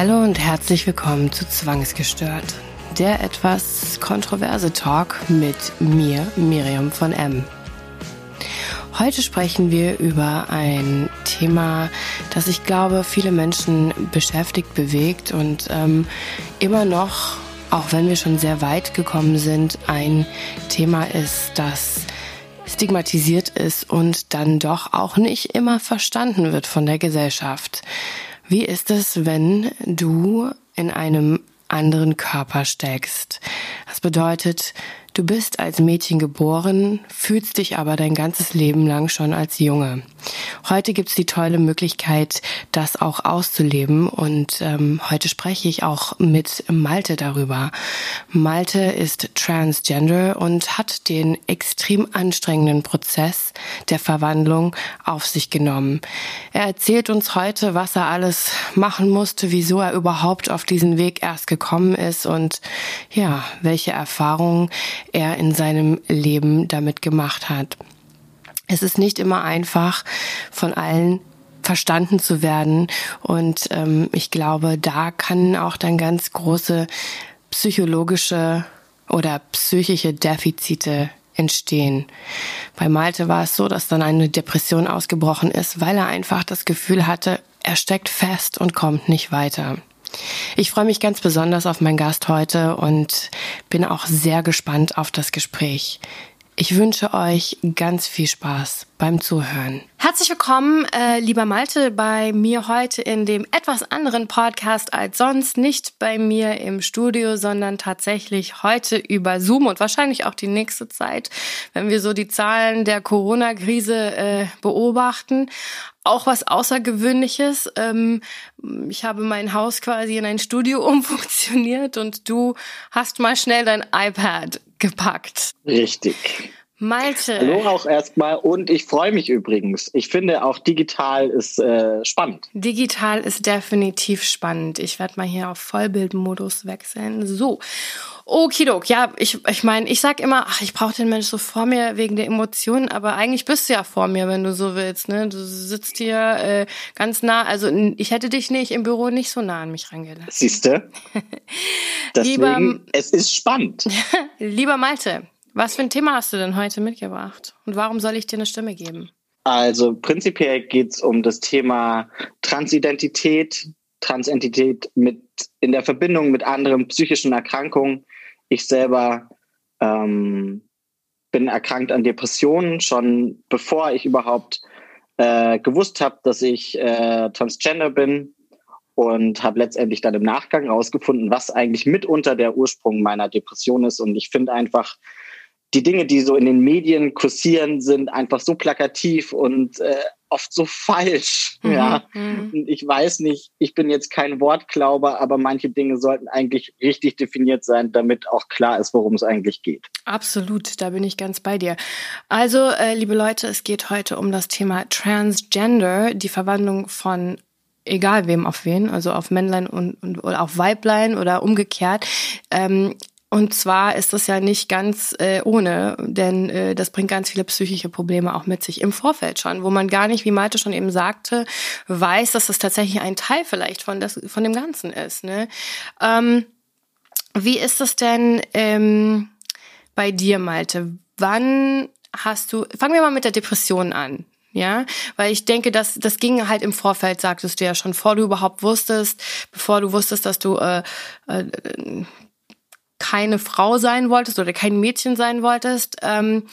Hallo und herzlich willkommen zu Zwangsgestört, der etwas kontroverse Talk mit mir, Miriam von M. Heute sprechen wir über ein Thema, das ich glaube, viele Menschen beschäftigt, bewegt und ähm, immer noch, auch wenn wir schon sehr weit gekommen sind, ein Thema ist, das stigmatisiert ist und dann doch auch nicht immer verstanden wird von der Gesellschaft. Wie ist es, wenn du in einem anderen Körper steckst? Das bedeutet, du bist als Mädchen geboren, fühlst dich aber dein ganzes Leben lang schon als Junge. Heute gibt's die tolle Möglichkeit, das auch auszuleben und ähm, heute spreche ich auch mit Malte darüber. Malte ist transgender und hat den extrem anstrengenden Prozess der Verwandlung auf sich genommen. Er erzählt uns heute, was er alles machen musste, wieso er überhaupt auf diesen Weg erst gekommen ist und ja, welche Erfahrungen er in seinem Leben damit gemacht hat. Es ist nicht immer einfach, von allen verstanden zu werden. Und ähm, ich glaube, da kann auch dann ganz große psychologische oder psychische Defizite entstehen. Bei Malte war es so, dass dann eine Depression ausgebrochen ist, weil er einfach das Gefühl hatte, er steckt fest und kommt nicht weiter. Ich freue mich ganz besonders auf meinen Gast heute und bin auch sehr gespannt auf das Gespräch. Ich wünsche euch ganz viel Spaß beim Zuhören. Herzlich willkommen, äh, lieber Malte, bei mir heute in dem etwas anderen Podcast als sonst. Nicht bei mir im Studio, sondern tatsächlich heute über Zoom und wahrscheinlich auch die nächste Zeit, wenn wir so die Zahlen der Corona-Krise äh, beobachten auch was Außergewöhnliches. Ähm, ich habe mein Haus quasi in ein Studio umfunktioniert und du hast mal schnell dein iPad gepackt. Richtig. Malte. Hallo auch erstmal und ich freue mich übrigens. Ich finde auch digital ist äh, spannend. Digital ist definitiv spannend. Ich werde mal hier auf Vollbildmodus wechseln. So. Okidok, ja, ich, ich meine, ich sag immer, ach, ich brauche den Mensch so vor mir wegen der Emotionen, aber eigentlich bist du ja vor mir, wenn du so willst, ne? Du sitzt hier äh, ganz nah, also ich hätte dich nicht im Büro nicht so nah an mich rangelassen. Siehste? Deswegen, Lieber, es ist spannend. Lieber Malte, was für ein Thema hast du denn heute mitgebracht? Und warum soll ich dir eine Stimme geben? Also prinzipiell geht es um das Thema Transidentität, Transentität mit in der Verbindung mit anderen psychischen Erkrankungen. Ich selber ähm, bin erkrankt an Depressionen, schon bevor ich überhaupt äh, gewusst habe, dass ich äh, transgender bin und habe letztendlich dann im Nachgang herausgefunden, was eigentlich mitunter der Ursprung meiner Depression ist. Und ich finde einfach, die Dinge, die so in den Medien kursieren, sind einfach so plakativ und äh, oft so falsch. Mhm, ja, mhm. ich weiß nicht, ich bin jetzt kein Wortglauber, aber manche Dinge sollten eigentlich richtig definiert sein, damit auch klar ist, worum es eigentlich geht. Absolut, da bin ich ganz bei dir. Also, äh, liebe Leute, es geht heute um das Thema Transgender, die Verwandlung von egal wem auf wen, also auf Männlein und, und oder auf Weiblein oder umgekehrt. Ähm, und zwar ist das ja nicht ganz äh, ohne, denn äh, das bringt ganz viele psychische Probleme auch mit sich im Vorfeld schon, wo man gar nicht, wie Malte schon eben sagte, weiß, dass das tatsächlich ein Teil vielleicht von, das, von dem Ganzen ist. Ne? Ähm, wie ist es denn ähm, bei dir, Malte? Wann hast du, fangen wir mal mit der Depression an. Ja, weil ich denke, dass das ging halt im Vorfeld, sagtest du ja schon, vor du überhaupt wusstest, bevor du wusstest, dass du äh, äh, keine Frau sein wolltest oder kein Mädchen sein wolltest. Ähm,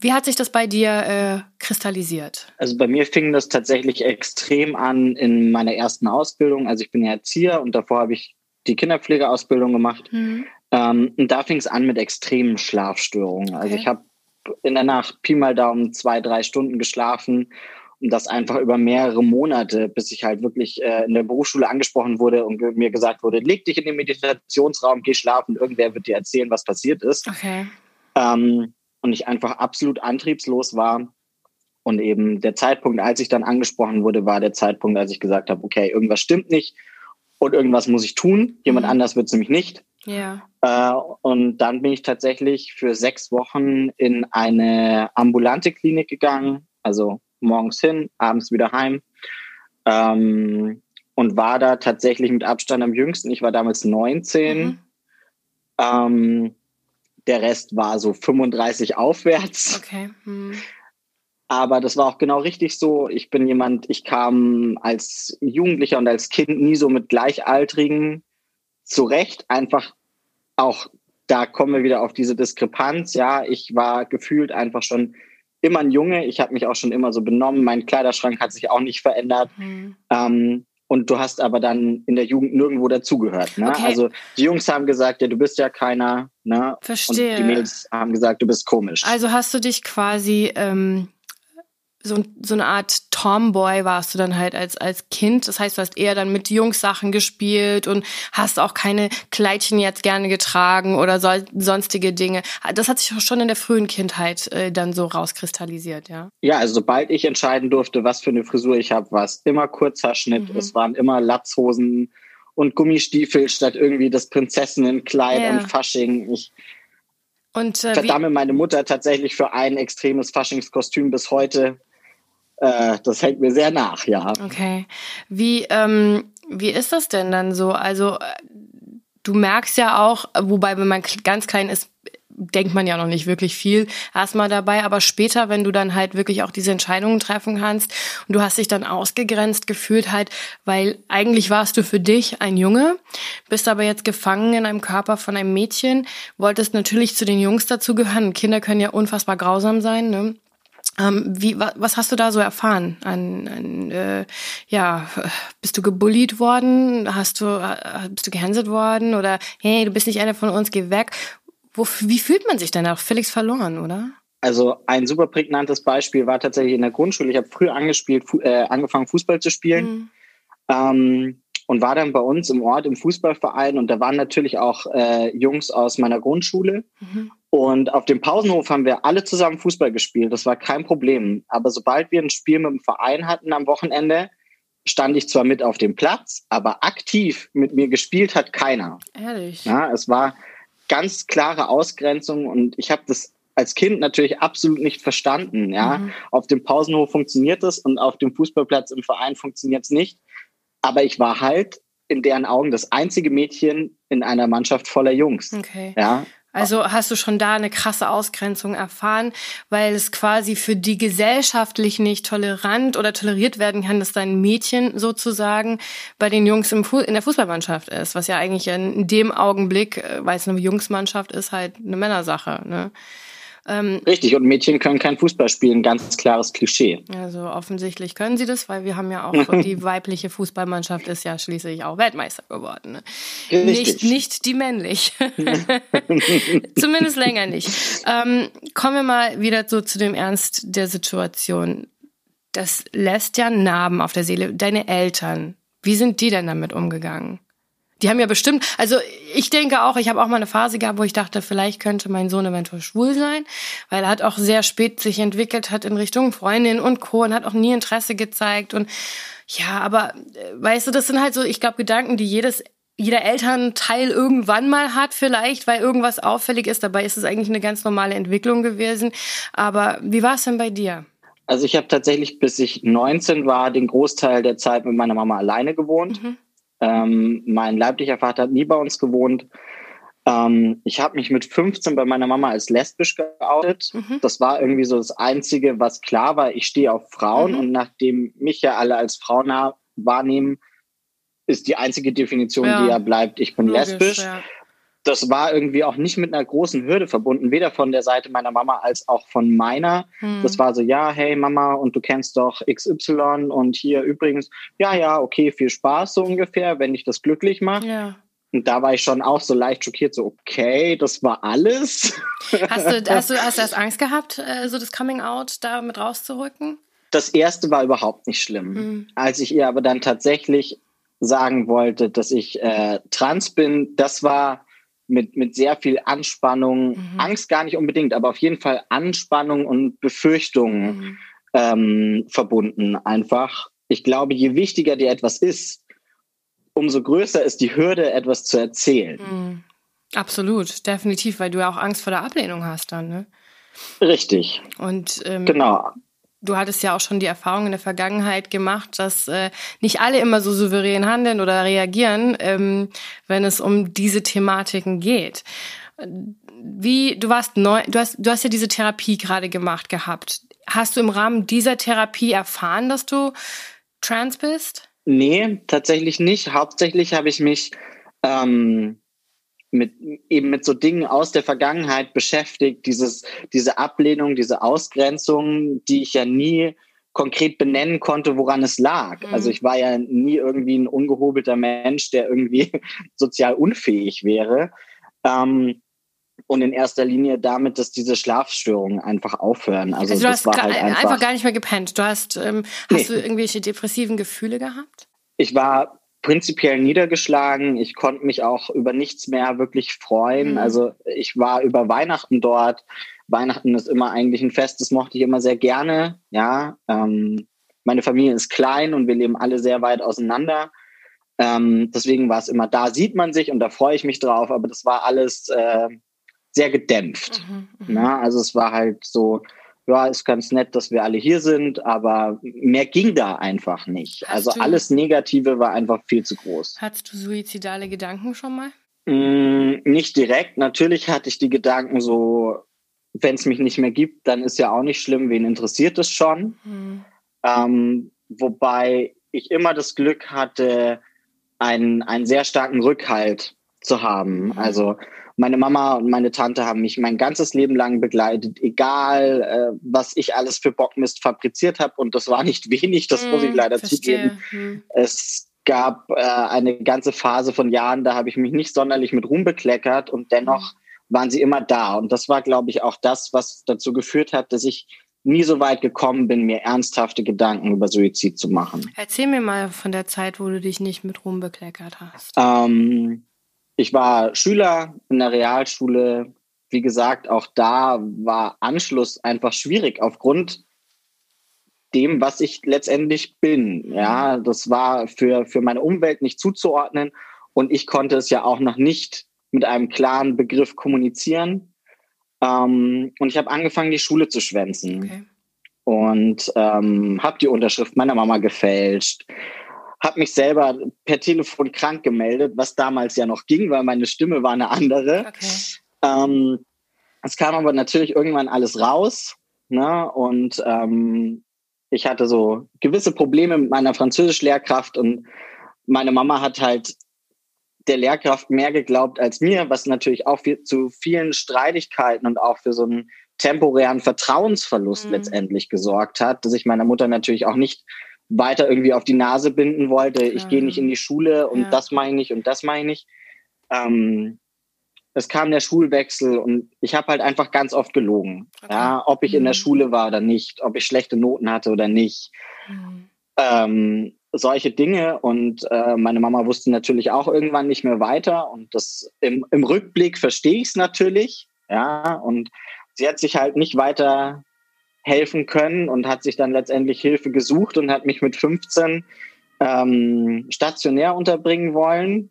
wie hat sich das bei dir äh, kristallisiert? Also bei mir fing das tatsächlich extrem an in meiner ersten Ausbildung. Also ich bin ja Erzieher und davor habe ich die Kinderpflegeausbildung gemacht. Mhm. Ähm, und da fing es an mit extremen Schlafstörungen. Also okay. Also ich habe in der Nacht Pi mal Daumen zwei, drei Stunden geschlafen und das einfach über mehrere Monate, bis ich halt wirklich äh, in der Berufsschule angesprochen wurde und mir gesagt wurde, leg dich in den Meditationsraum, geh schlafen, irgendwer wird dir erzählen, was passiert ist. Okay. Ähm, und ich einfach absolut antriebslos war. Und eben der Zeitpunkt, als ich dann angesprochen wurde, war der Zeitpunkt, als ich gesagt habe, okay, irgendwas stimmt nicht und irgendwas muss ich tun. Jemand mhm. anders wird es nämlich nicht. Ja. Äh, und dann bin ich tatsächlich für sechs Wochen in eine ambulante Klinik gegangen, also morgens hin, abends wieder heim. Ähm, und war da tatsächlich mit Abstand am jüngsten. Ich war damals 19. Mhm. Ähm, der Rest war so 35 aufwärts. Okay. Mhm. Aber das war auch genau richtig so. Ich bin jemand, ich kam als Jugendlicher und als Kind nie so mit Gleichaltrigen zurecht. Einfach auch, da kommen wir wieder auf diese Diskrepanz. Ja, ich war gefühlt einfach schon immer ein Junge. Ich habe mich auch schon immer so benommen. Mein Kleiderschrank hat sich auch nicht verändert. Mhm. Ähm, und du hast aber dann in der Jugend nirgendwo dazugehört. Ne? Okay. Also die Jungs haben gesagt, ja, du bist ja keiner. Ne? Verstehe. Und die Mädels haben gesagt, du bist komisch. Also hast du dich quasi ähm, so, so eine Art Tomboy warst du dann halt als, als Kind. Das heißt, du hast eher dann mit Jungs Sachen gespielt und hast auch keine Kleidchen jetzt gerne getragen oder so, sonstige Dinge. Das hat sich schon in der frühen Kindheit äh, dann so rauskristallisiert, ja? Ja, also sobald ich entscheiden durfte, was für eine Frisur ich habe, war es immer Kurzhaarschnitt, mhm. es waren immer Latzhosen und Gummistiefel statt irgendwie das Prinzessinnenkleid ja. und Fasching. Ich und, äh, verdamme meine Mutter tatsächlich für ein extremes Faschingskostüm bis heute äh, das hängt mir sehr nach, ja. Okay. Wie, ähm, wie ist das denn dann so? Also, äh, du merkst ja auch, wobei, wenn man ganz klein ist, denkt man ja noch nicht wirklich viel erstmal dabei, aber später, wenn du dann halt wirklich auch diese Entscheidungen treffen kannst und du hast dich dann ausgegrenzt gefühlt halt, weil eigentlich warst du für dich ein Junge, bist aber jetzt gefangen in einem Körper von einem Mädchen, wolltest natürlich zu den Jungs dazugehören. Kinder können ja unfassbar grausam sein, ne? Ähm, wie, was hast du da so erfahren? An, an äh, ja, bist du gebullied worden? Hast du, äh, bist du gehänselt worden? Oder hey, du bist nicht einer von uns, geh weg. Wo, wie fühlt man sich denn auch? Völlig verloren, oder? Also ein super prägnantes Beispiel war tatsächlich in der Grundschule. Ich habe früh angespielt, äh, angefangen Fußball zu spielen. Mhm. Ähm, und war dann bei uns im Ort im Fußballverein und da waren natürlich auch äh, Jungs aus meiner Grundschule. Mhm. Und auf dem Pausenhof haben wir alle zusammen Fußball gespielt. Das war kein Problem. Aber sobald wir ein Spiel mit dem Verein hatten am Wochenende, stand ich zwar mit auf dem Platz, aber aktiv mit mir gespielt hat keiner. Ehrlich? Ja, es war ganz klare Ausgrenzung und ich habe das als Kind natürlich absolut nicht verstanden. Ja, mhm. auf dem Pausenhof funktioniert es und auf dem Fußballplatz im Verein funktioniert es nicht. Aber ich war halt in deren Augen das einzige Mädchen in einer Mannschaft voller Jungs. Okay. Ja, also hast du schon da eine krasse Ausgrenzung erfahren, weil es quasi für die gesellschaftlich nicht tolerant oder toleriert werden kann, dass dein Mädchen sozusagen bei den Jungs im Fu in der Fußballmannschaft ist, was ja eigentlich in dem Augenblick, äh, weil es eine Jungsmannschaft ist, halt eine Männersache. Ne? Ähm, Richtig, und Mädchen können kein Fußball spielen, ganz klares Klischee. Also offensichtlich können sie das, weil wir haben ja auch, die weibliche Fußballmannschaft ist ja schließlich auch Weltmeister geworden. Ne? Nicht, nicht die männlich. Zumindest länger nicht. Ähm, kommen wir mal wieder so zu dem Ernst der Situation. Das lässt ja Narben auf der Seele. Deine Eltern, wie sind die denn damit umgegangen? Die haben ja bestimmt, also ich denke auch, ich habe auch mal eine Phase gehabt, wo ich dachte, vielleicht könnte mein Sohn eventuell schwul sein, weil er hat auch sehr spät sich entwickelt hat in Richtung Freundin und Co. und hat auch nie Interesse gezeigt und ja, aber äh, weißt du, das sind halt so, ich glaube, Gedanken, die jedes jeder Elternteil irgendwann mal hat, vielleicht, weil irgendwas auffällig ist. Dabei ist es eigentlich eine ganz normale Entwicklung gewesen. Aber wie war es denn bei dir? Also ich habe tatsächlich, bis ich 19 war, den Großteil der Zeit mit meiner Mama alleine gewohnt. Mhm. Ähm, mein leiblicher Vater hat nie bei uns gewohnt. Ähm, ich habe mich mit 15 bei meiner Mama als lesbisch geoutet. Mhm. Das war irgendwie so das Einzige, was klar war. Ich stehe auf Frauen mhm. und nachdem mich ja alle als Frau wahrnehmen, ist die einzige Definition, ja. die ja bleibt, ich bin Logisch, lesbisch. Ja das war irgendwie auch nicht mit einer großen Hürde verbunden, weder von der Seite meiner Mama als auch von meiner. Hm. Das war so, ja, hey Mama, und du kennst doch XY und hier übrigens, ja, ja, okay, viel Spaß so ungefähr, wenn dich das glücklich macht. Ja. Und da war ich schon auch so leicht schockiert, so, okay, das war alles. Hast du, hast du, hast du erst Angst gehabt, äh, so das Coming Out da mit rauszurücken? Das erste war überhaupt nicht schlimm. Hm. Als ich ihr aber dann tatsächlich sagen wollte, dass ich äh, trans bin, das war mit, mit sehr viel Anspannung, mhm. Angst gar nicht unbedingt, aber auf jeden Fall Anspannung und Befürchtungen mhm. ähm, verbunden einfach. Ich glaube, je wichtiger dir etwas ist, umso größer ist die Hürde, etwas zu erzählen. Mhm. Absolut, definitiv, weil du ja auch Angst vor der Ablehnung hast dann, ne? Richtig. Und ähm, genau. Du hattest ja auch schon die Erfahrung in der Vergangenheit gemacht, dass äh, nicht alle immer so souverän handeln oder reagieren, ähm, wenn es um diese Thematiken geht. Wie, du warst neu, du hast, du hast ja diese Therapie gerade gemacht gehabt. Hast du im Rahmen dieser Therapie erfahren, dass du trans bist? Nee, tatsächlich nicht. Hauptsächlich habe ich mich ähm, mit eben mit so Dingen aus der Vergangenheit beschäftigt, dieses, diese Ablehnung, diese Ausgrenzung, die ich ja nie konkret benennen konnte, woran es lag. Mhm. Also ich war ja nie irgendwie ein ungehobelter Mensch, der irgendwie sozial unfähig wäre. Ähm, und in erster Linie damit, dass diese Schlafstörungen einfach aufhören. Also, also du hast halt einfach, einfach, gar nicht mehr gepennt. Du hast, ähm, hast nee. du irgendwelche depressiven Gefühle gehabt? Ich war prinzipiell niedergeschlagen. Ich konnte mich auch über nichts mehr wirklich freuen. Mhm. Also ich war über Weihnachten dort. Weihnachten ist immer eigentlich ein Fest, das mochte ich immer sehr gerne. Ja, ähm, meine Familie ist klein und wir leben alle sehr weit auseinander. Ähm, deswegen war es immer da, sieht man sich und da freue ich mich drauf, aber das war alles äh, sehr gedämpft. Mhm. Na, also es war halt so, ja, ist ganz nett, dass wir alle hier sind, aber mehr ging da einfach nicht. Hast also alles Negative war einfach viel zu groß. Hattest du suizidale Gedanken schon mal? Mm, nicht direkt. Natürlich hatte ich die Gedanken so, wenn es mich nicht mehr gibt, dann ist ja auch nicht schlimm, wen interessiert es schon. Mhm. Ähm, wobei ich immer das Glück hatte, einen, einen sehr starken Rückhalt zu haben. Mhm. Also meine Mama und meine Tante haben mich mein ganzes Leben lang begleitet, egal äh, was ich alles für Bockmist fabriziert habe. Und das war nicht wenig, das mm, muss ich hm, leider verstehe. zugeben. Mm. Es gab äh, eine ganze Phase von Jahren, da habe ich mich nicht sonderlich mit Ruhm bekleckert und dennoch mm. waren sie immer da. Und das war, glaube ich, auch das, was dazu geführt hat, dass ich nie so weit gekommen bin, mir ernsthafte Gedanken über Suizid zu machen. Erzähl mir mal von der Zeit, wo du dich nicht mit Ruhm bekleckert hast. Ähm, ich war Schüler in der Realschule. Wie gesagt, auch da war Anschluss einfach schwierig aufgrund dem, was ich letztendlich bin. Ja, das war für, für meine Umwelt nicht zuzuordnen und ich konnte es ja auch noch nicht mit einem klaren Begriff kommunizieren. Ähm, und ich habe angefangen, die Schule zu schwänzen. Okay. Und ähm, habe die Unterschrift meiner Mama gefälscht, habe mich selber per Telefon krank gemeldet, was damals ja noch ging, weil meine Stimme war eine andere. Okay. Ähm, es kam aber natürlich irgendwann alles raus. Ne? Und ähm, ich hatte so gewisse Probleme mit meiner Französischlehrkraft und meine Mama hat halt der Lehrkraft mehr geglaubt als mir, was natürlich auch viel, zu vielen Streitigkeiten und auch für so einen temporären Vertrauensverlust mhm. letztendlich gesorgt hat, dass ich meiner Mutter natürlich auch nicht weiter irgendwie auf die Nase binden wollte. Ich gehe nicht in die Schule und ja. das meine ich und das meine ich. Ähm, es kam der Schulwechsel und ich habe halt einfach ganz oft gelogen. Okay. Ja, ob ich mhm. in der mhm. Schule war oder nicht, ob ich schlechte Noten hatte oder nicht. Mhm. Ähm, solche Dinge und äh, meine Mama wusste natürlich auch irgendwann nicht mehr weiter und das im, im Rückblick verstehe ich es natürlich, ja, und sie hat sich halt nicht weiter helfen können und hat sich dann letztendlich Hilfe gesucht und hat mich mit 15 ähm, stationär unterbringen wollen.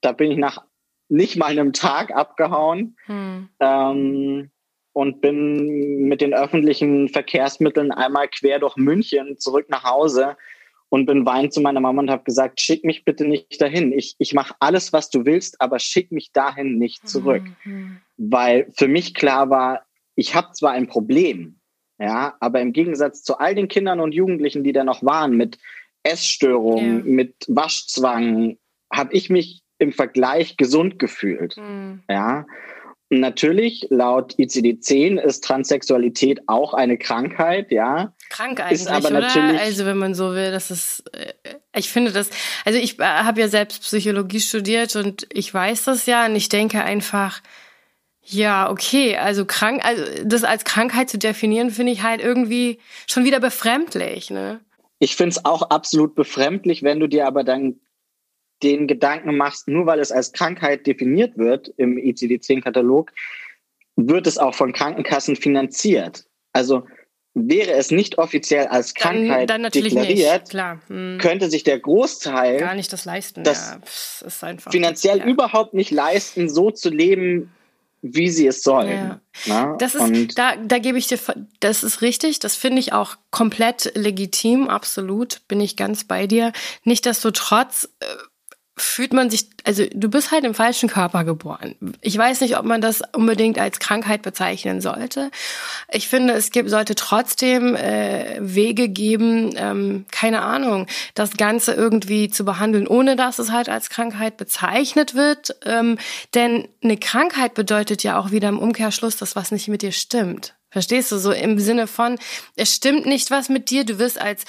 Da bin ich nach nicht mal einem Tag abgehauen hm. ähm, und bin mit den öffentlichen Verkehrsmitteln einmal quer durch München zurück nach Hause und bin weinend zu meiner Mama und habe gesagt, schick mich bitte nicht dahin. Ich, ich mache alles, was du willst, aber schick mich dahin nicht zurück. Mhm. Weil für mich klar war, ich habe zwar ein Problem, ja, aber im Gegensatz zu all den Kindern und Jugendlichen, die da noch waren, mit Essstörungen, ja. mit Waschzwang, habe ich mich im Vergleich gesund gefühlt. Mhm. Ja. Und natürlich, laut ICD-10 ist Transsexualität auch eine Krankheit, ja. Krank eigentlich, ist aber oder? Natürlich also wenn man so will, das ist, äh, ich finde das, also ich äh, habe ja selbst Psychologie studiert und ich weiß das ja und ich denke einfach, ja, okay, also krank, also das als Krankheit zu definieren, finde ich halt irgendwie schon wieder befremdlich, ne? Ich finde es auch absolut befremdlich, wenn du dir aber dann den Gedanken machst, nur weil es als Krankheit definiert wird im ICD-10-Katalog, wird es auch von Krankenkassen finanziert. Also wäre es nicht offiziell als Krankheit dann, dann deklariert, hm. könnte sich der Großteil gar nicht das leisten. Das ja, finanziell ja. überhaupt nicht leisten, so zu leben, wie sie es sollen. Ja. Ne? Das ist, da, da gebe ich dir, das ist richtig, das finde ich auch komplett legitim, absolut, bin ich ganz bei dir. Nichtsdestotrotz äh, fühlt man sich, also du bist halt im falschen Körper geboren. Ich weiß nicht, ob man das unbedingt als Krankheit bezeichnen sollte. Ich finde, es gibt, sollte trotzdem äh, Wege geben, ähm, keine Ahnung, das Ganze irgendwie zu behandeln, ohne dass es halt als Krankheit bezeichnet wird. Ähm, denn eine Krankheit bedeutet ja auch wieder im Umkehrschluss, dass was nicht mit dir stimmt. Verstehst du? So im Sinne von, es stimmt nicht was mit dir, du wirst als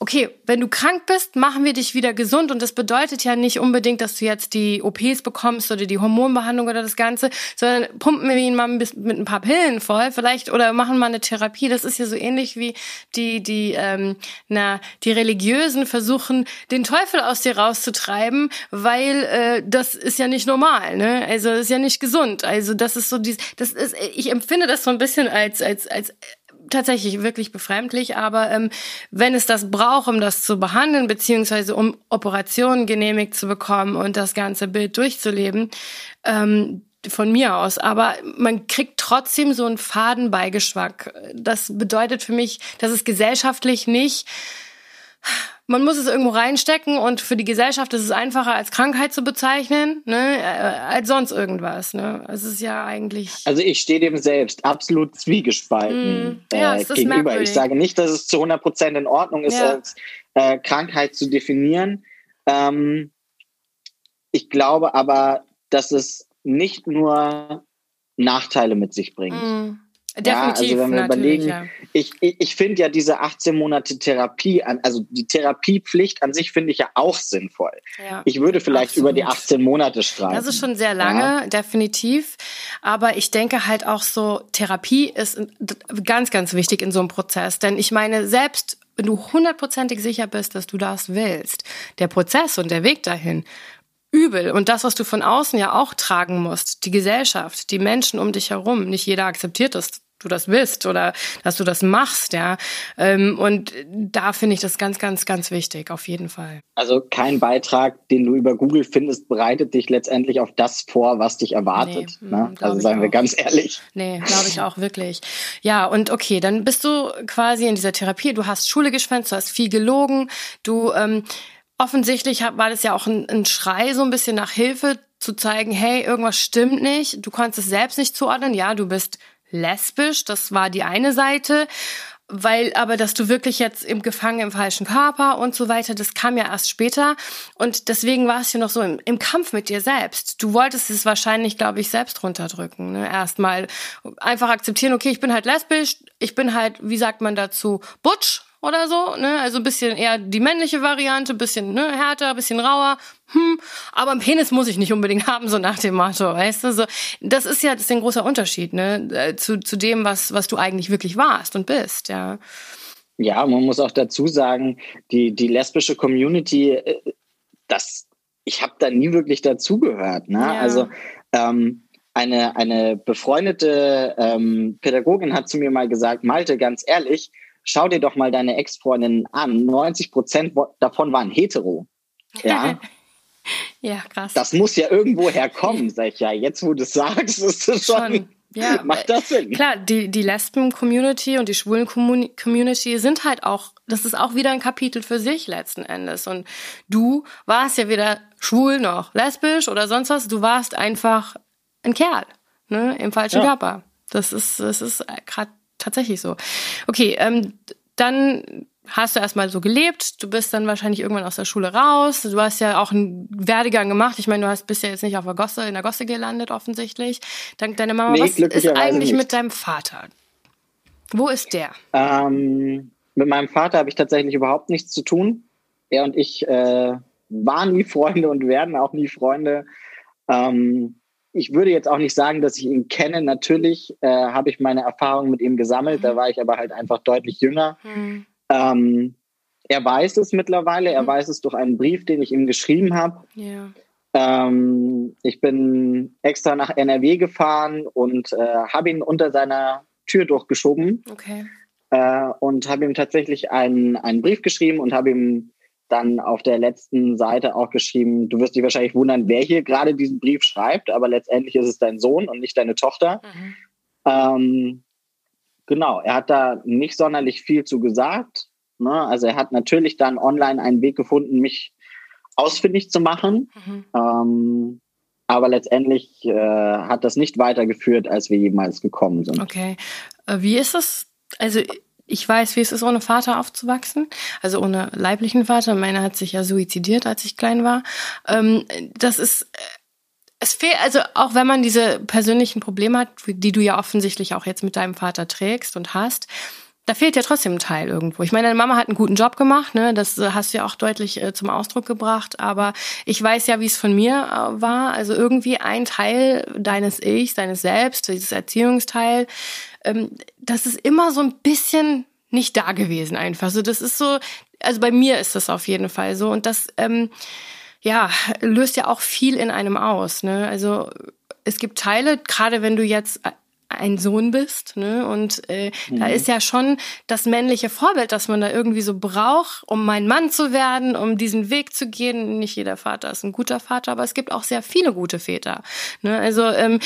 okay, wenn du krank bist, machen wir dich wieder gesund. Und das bedeutet ja nicht unbedingt, dass du jetzt die OPs bekommst oder die Hormonbehandlung oder das Ganze, sondern pumpen wir ihn mal mit ein paar Pillen voll, vielleicht, oder machen mal eine Therapie. Das ist ja so ähnlich wie die, die, ähm, na, die Religiösen versuchen, den Teufel aus dir rauszutreiben, weil äh, das ist ja nicht normal, ne? Also das ist ja nicht gesund. Also das ist so dies, das ist, ich empfinde das so ein bisschen als, als, als tatsächlich wirklich befremdlich, aber ähm, wenn es das braucht, um das zu behandeln, beziehungsweise um Operationen genehmigt zu bekommen und das ganze Bild durchzuleben, ähm, von mir aus. Aber man kriegt trotzdem so einen Fadenbeigeschmack. Das bedeutet für mich, dass es gesellschaftlich nicht man muss es irgendwo reinstecken und für die Gesellschaft ist es einfacher als Krankheit zu bezeichnen, ne, äh, als sonst irgendwas. Ne? Es ist ja eigentlich. Also ich stehe dem selbst absolut zwiegespalten mm, ja, äh, gegenüber. Merkwürdig. Ich sage nicht, dass es zu 100 Prozent in Ordnung ist, ja. als äh, Krankheit zu definieren. Ähm, ich glaube aber, dass es nicht nur Nachteile mit sich bringt. Mm. Definitiv, ja, also wenn wir überlegen, ja. ich, ich, ich finde ja diese 18 Monate Therapie, also die Therapiepflicht an sich finde ich ja auch sinnvoll. Ja, ich würde vielleicht absolut. über die 18 Monate streiten. Das ist schon sehr lange, ja. definitiv. Aber ich denke halt auch so, Therapie ist ganz, ganz wichtig in so einem Prozess. Denn ich meine, selbst wenn du hundertprozentig sicher bist, dass du das willst, der Prozess und der Weg dahin übel. Und das, was du von außen ja auch tragen musst, die Gesellschaft, die Menschen um dich herum, nicht jeder akzeptiert das du das bist oder dass du das machst, ja. Ähm, und da finde ich das ganz, ganz, ganz wichtig, auf jeden Fall. Also kein Beitrag, den du über Google findest, bereitet dich letztendlich auf das vor, was dich erwartet. Nee, ne? Also seien wir ganz ehrlich. Nee, glaube ich auch wirklich. Ja, und okay, dann bist du quasi in dieser Therapie, du hast Schule geschwänzt, du hast viel gelogen, du ähm, offensichtlich war das ja auch ein, ein Schrei so ein bisschen nach Hilfe zu zeigen, hey, irgendwas stimmt nicht, du kannst es selbst nicht zuordnen, ja, du bist lesbisch, das war die eine Seite. Weil, aber dass du wirklich jetzt im Gefangen im falschen Körper und so weiter, das kam ja erst später. Und deswegen war es ja noch so im, im, Kampf mit dir selbst. Du wolltest es wahrscheinlich, glaube ich, selbst runterdrücken. Ne? Erstmal einfach akzeptieren, okay, ich bin halt lesbisch, ich bin halt, wie sagt man dazu, butch, oder so, ne? Also ein bisschen eher die männliche Variante, bisschen ne, härter, bisschen rauer. Hm, aber einen Penis muss ich nicht unbedingt haben, so nach dem Motto, weißt du? So, das ist ja das ist ein großer Unterschied, ne? Äh, zu, zu dem, was, was du eigentlich wirklich warst und bist, ja. Ja, man muss auch dazu sagen, die, die lesbische Community, äh, das, ich habe da nie wirklich dazugehört. Ne? Ja. Also ähm, eine, eine befreundete ähm, Pädagogin hat zu mir mal gesagt, Malte, ganz ehrlich, schau dir doch mal deine Ex-Freundinnen an. 90 Prozent davon waren hetero. Ja. ja, krass. Das muss ja irgendwo herkommen, sag ich ja. Jetzt, wo du es sagst, ist es schon. schon. Ja, macht das Sinn. Klar, die, die Lesben-Community und die Schwulen-Community sind halt auch, das ist auch wieder ein Kapitel für sich letzten Endes. Und du warst ja weder schwul noch lesbisch oder sonst was. Du warst einfach ein Kerl, ne, im falschen ja. Körper. Das ist, das ist gerade tatsächlich so. Okay, ähm, dann hast du erstmal so gelebt, du bist dann wahrscheinlich irgendwann aus der Schule raus, du hast ja auch einen Werdegang gemacht, ich meine, du hast bist ja jetzt nicht auf der Gosse, in der Gosse gelandet offensichtlich, dank deiner Mama. Nee, Was ist eigentlich nicht. mit deinem Vater? Wo ist der? Ähm, mit meinem Vater habe ich tatsächlich überhaupt nichts zu tun. Er und ich äh, waren nie Freunde und werden auch nie Freunde. Ähm, ich würde jetzt auch nicht sagen, dass ich ihn kenne. Natürlich äh, habe ich meine Erfahrungen mit ihm gesammelt, mhm. da war ich aber halt einfach deutlich jünger. Mhm. Ähm, er weiß es mittlerweile, er mhm. weiß es durch einen Brief, den ich ihm geschrieben habe. Ja. Ähm, ich bin extra nach NRW gefahren und äh, habe ihn unter seiner Tür durchgeschoben. Okay. Äh, und habe ihm tatsächlich einen, einen Brief geschrieben und habe ihm dann auf der letzten Seite auch geschrieben, du wirst dich wahrscheinlich wundern, wer hier gerade diesen Brief schreibt, aber letztendlich ist es dein Sohn und nicht deine Tochter. Mhm. Ähm, genau, er hat da nicht sonderlich viel zu gesagt. Ne? Also er hat natürlich dann online einen Weg gefunden, mich ausfindig zu machen. Mhm. Ähm, aber letztendlich äh, hat das nicht weitergeführt, als wir jemals gekommen sind. Okay. Äh, wie ist es? Also ich weiß, wie es ist, ohne Vater aufzuwachsen, also ohne leiblichen Vater. Meiner hat sich ja suizidiert, als ich klein war. Ähm, das ist, äh, es fehlt, also auch wenn man diese persönlichen Probleme hat, die du ja offensichtlich auch jetzt mit deinem Vater trägst und hast, da fehlt ja trotzdem ein Teil irgendwo. Ich meine, deine Mama hat einen guten Job gemacht, ne? Das äh, hast du ja auch deutlich äh, zum Ausdruck gebracht. Aber ich weiß ja, wie es von mir äh, war. Also irgendwie ein Teil deines Ichs, deines Selbst, dieses Erziehungsteil, ähm, das ist immer so ein bisschen nicht da gewesen einfach. So, das ist so, also bei mir ist das auf jeden Fall so. Und das, ähm, ja, löst ja auch viel in einem aus. Ne? Also es gibt Teile, gerade wenn du jetzt ein Sohn bist, ne? Und äh, mhm. da ist ja schon das männliche Vorbild, das man da irgendwie so braucht, um mein Mann zu werden, um diesen Weg zu gehen. Nicht jeder Vater ist ein guter Vater, aber es gibt auch sehr viele gute Väter. Ne? Also ähm,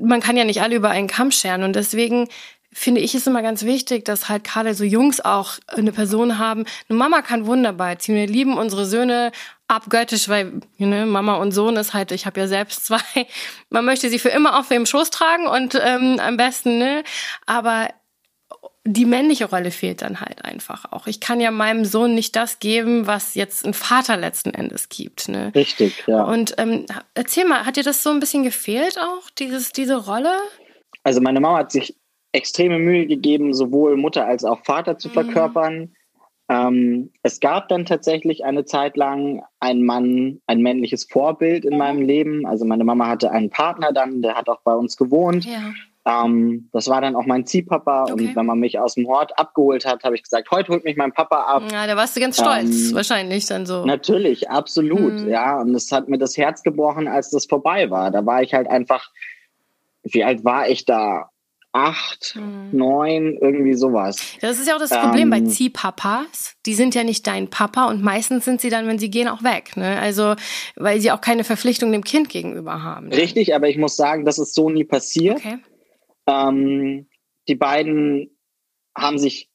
man kann ja nicht alle über einen Kamm scheren und deswegen finde ich es immer ganz wichtig, dass halt gerade so Jungs auch eine Person haben. Eine Mama kann wunderbar erziehen. Wir lieben unsere Söhne abgöttisch, weil ne, Mama und Sohn ist halt, ich habe ja selbst zwei, man möchte sie für immer auf dem Schoß tragen und ähm, am besten, ne? Aber die männliche Rolle fehlt dann halt einfach auch. Ich kann ja meinem Sohn nicht das geben, was jetzt ein Vater letzten Endes gibt. Ne? Richtig, ja. Und ähm, erzähl mal, hat dir das so ein bisschen gefehlt auch, dieses, diese Rolle? Also meine Mama hat sich extreme Mühe gegeben, sowohl Mutter als auch Vater zu mhm. verkörpern. Ähm, es gab dann tatsächlich eine Zeit lang einen Mann, ein männliches Vorbild in meinem Leben. Also meine Mama hatte einen Partner dann, der hat auch bei uns gewohnt. Ja. Ähm, das war dann auch mein Ziehpapa. Okay. Und wenn man mich aus dem Hort abgeholt hat, habe ich gesagt, heute holt mich mein Papa ab. Ja, da warst du ganz stolz, ähm, wahrscheinlich dann so. Natürlich, absolut. Mhm. Ja, und es hat mir das Herz gebrochen, als das vorbei war. Da war ich halt einfach, wie alt war ich da? Acht, hm. neun, irgendwie sowas. Das ist ja auch das Problem ähm, bei Ziehpapas. Die sind ja nicht dein Papa und meistens sind sie dann, wenn sie gehen, auch weg. Ne? Also, weil sie auch keine Verpflichtung dem Kind gegenüber haben. Ne? Richtig, aber ich muss sagen, das ist so nie passiert. Okay. Ähm, die beiden haben sich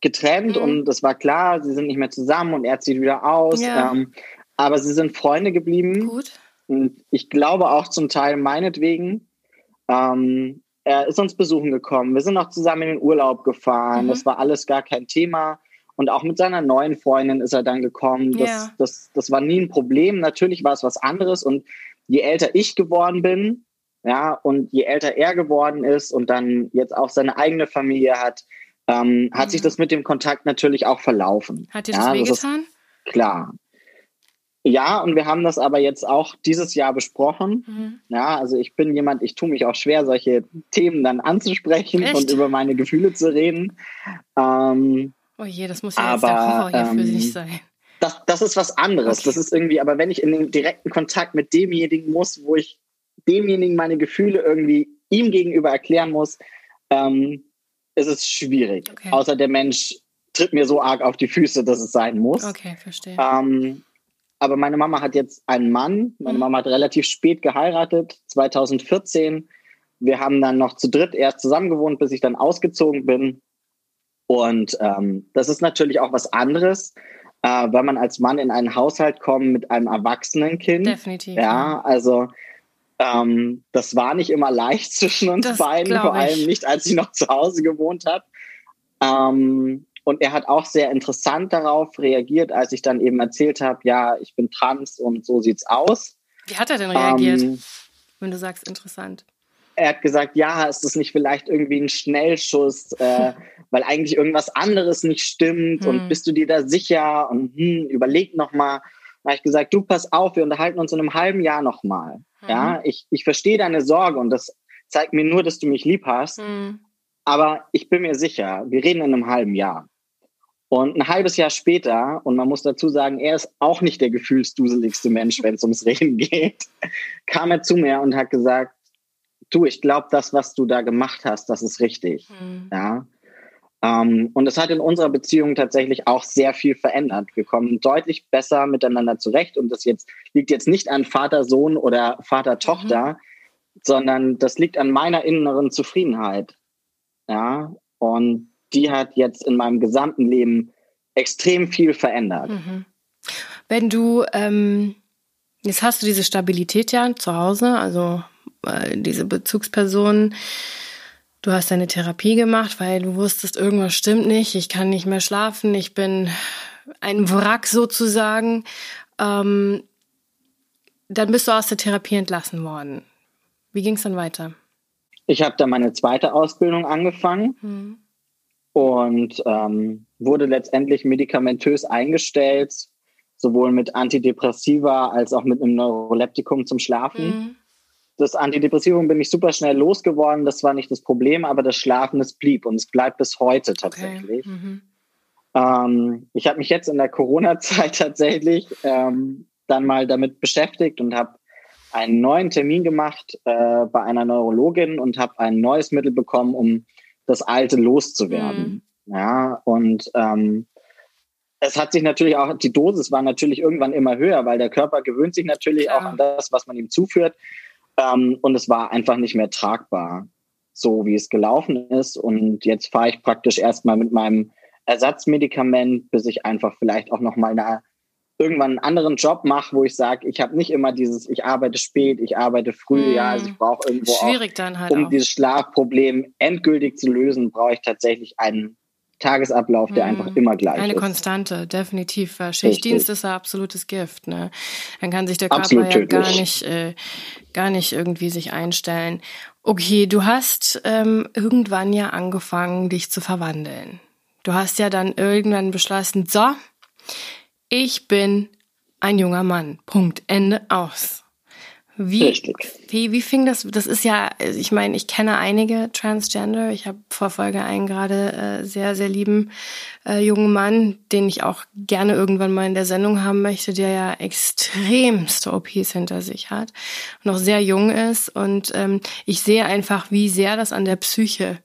getrennt mhm. und das war klar, sie sind nicht mehr zusammen und er zieht wieder aus. Ja. Ähm, aber sie sind Freunde geblieben. Gut. Und ich glaube auch zum Teil meinetwegen. Ähm, er ist uns besuchen gekommen. Wir sind auch zusammen in den Urlaub gefahren. Mhm. Das war alles gar kein Thema. Und auch mit seiner neuen Freundin ist er dann gekommen. Das, yeah. das, das war nie ein Problem. Natürlich war es was anderes. Und je älter ich geworden bin, ja, und je älter er geworden ist und dann jetzt auch seine eigene Familie hat, ähm, hat mhm. sich das mit dem Kontakt natürlich auch verlaufen. Hat dir das ja, wehgetan? klar. Ja, und wir haben das aber jetzt auch dieses Jahr besprochen. Mhm. Ja, also ich bin jemand, ich tue mich auch schwer, solche Themen dann anzusprechen Echt? und über meine Gefühle zu reden. Ähm, oh je, das muss ja aber, jetzt der Horror hier ähm, für sich sein. Das, das ist was anderes. Okay. Das ist irgendwie, aber wenn ich in den direkten Kontakt mit demjenigen muss, wo ich demjenigen meine Gefühle irgendwie ihm gegenüber erklären muss, ähm, ist es schwierig. Okay. Außer der Mensch tritt mir so arg auf die Füße, dass es sein muss. Okay, verstehe. Ähm, aber meine Mama hat jetzt einen Mann. Meine mhm. Mama hat relativ spät geheiratet, 2014. Wir haben dann noch zu dritt erst zusammen gewohnt, bis ich dann ausgezogen bin. Und ähm, das ist natürlich auch was anderes, äh, wenn man als Mann in einen Haushalt kommt mit einem erwachsenen Kind. Definitiv. Ja, also ähm, das war nicht immer leicht zwischen uns das beiden, vor allem nicht, als ich noch zu Hause gewohnt habe. Ähm, und er hat auch sehr interessant darauf reagiert, als ich dann eben erzählt habe, ja, ich bin trans und so sieht's aus. Wie hat er denn reagiert, ähm, wenn du sagst interessant? Er hat gesagt, ja, ist das nicht vielleicht irgendwie ein Schnellschuss, äh, weil eigentlich irgendwas anderes nicht stimmt hm. und bist du dir da sicher und hm, überleg noch mal. Da habe ich gesagt, du pass auf, wir unterhalten uns in einem halben Jahr noch mal. Mhm. Ja, ich, ich verstehe deine Sorge und das zeigt mir nur, dass du mich lieb hast. Mhm. Aber ich bin mir sicher, wir reden in einem halben Jahr. Und ein halbes Jahr später, und man muss dazu sagen, er ist auch nicht der gefühlsduseligste Mensch, wenn es ums Reden geht, kam er zu mir und hat gesagt, du, ich glaube, das, was du da gemacht hast, das ist richtig. Mhm. Ja. Ähm, und es hat in unserer Beziehung tatsächlich auch sehr viel verändert. Wir kommen deutlich besser miteinander zurecht und das jetzt liegt jetzt nicht an Vater-Sohn oder Vater-Tochter, mhm. sondern das liegt an meiner inneren Zufriedenheit. Ja, und die hat jetzt in meinem gesamten Leben extrem viel verändert. Mhm. Wenn du, ähm, jetzt hast du diese Stabilität ja zu Hause, also äh, diese Bezugsperson, du hast deine Therapie gemacht, weil du wusstest, irgendwas stimmt nicht, ich kann nicht mehr schlafen, ich bin ein Wrack sozusagen. Ähm, dann bist du aus der Therapie entlassen worden. Wie ging es dann weiter? Ich habe dann meine zweite Ausbildung angefangen mhm. Und ähm, wurde letztendlich medikamentös eingestellt, sowohl mit Antidepressiva als auch mit einem Neuroleptikum zum Schlafen. Mhm. Das Antidepressivum bin ich super schnell losgeworden, das war nicht das Problem, aber das Schlafen, das blieb und es bleibt bis heute tatsächlich. Okay. Mhm. Ähm, ich habe mich jetzt in der Corona-Zeit tatsächlich ähm, dann mal damit beschäftigt und habe einen neuen Termin gemacht äh, bei einer Neurologin und habe ein neues Mittel bekommen, um das alte loszuwerden. Mhm. Ja, und ähm, es hat sich natürlich auch, die Dosis war natürlich irgendwann immer höher, weil der Körper gewöhnt sich natürlich Klar. auch an das, was man ihm zuführt. Ähm, und es war einfach nicht mehr tragbar, so wie es gelaufen ist. Und jetzt fahre ich praktisch erstmal mit meinem Ersatzmedikament, bis ich einfach vielleicht auch nochmal eine irgendwann einen anderen Job mache, wo ich sage, ich habe nicht immer dieses, ich arbeite spät, ich arbeite früh, mm. ja, also ich brauche irgendwo Schwierig auch, dann halt um auch. dieses Schlafproblem endgültig zu lösen, brauche ich tatsächlich einen Tagesablauf, der einfach immer gleich Eine ist. Eine Konstante, definitiv. Schichtdienst Richtig. ist ein absolutes Gift. Ne? Dann kann sich der Körper ja gar nicht, äh, gar nicht irgendwie sich einstellen. Okay, du hast ähm, irgendwann ja angefangen, dich zu verwandeln. Du hast ja dann irgendwann beschlossen, so, ich bin ein junger Mann. Punkt. Ende aus. Wie, Richtig. wie, wie fing das? Das ist ja, ich meine, ich kenne einige Transgender. Ich habe verfolge einen gerade äh, sehr, sehr lieben äh, jungen Mann, den ich auch gerne irgendwann mal in der Sendung haben möchte, der ja extremste OPs hinter sich hat, noch sehr jung ist. Und ähm, ich sehe einfach, wie sehr das an der Psyche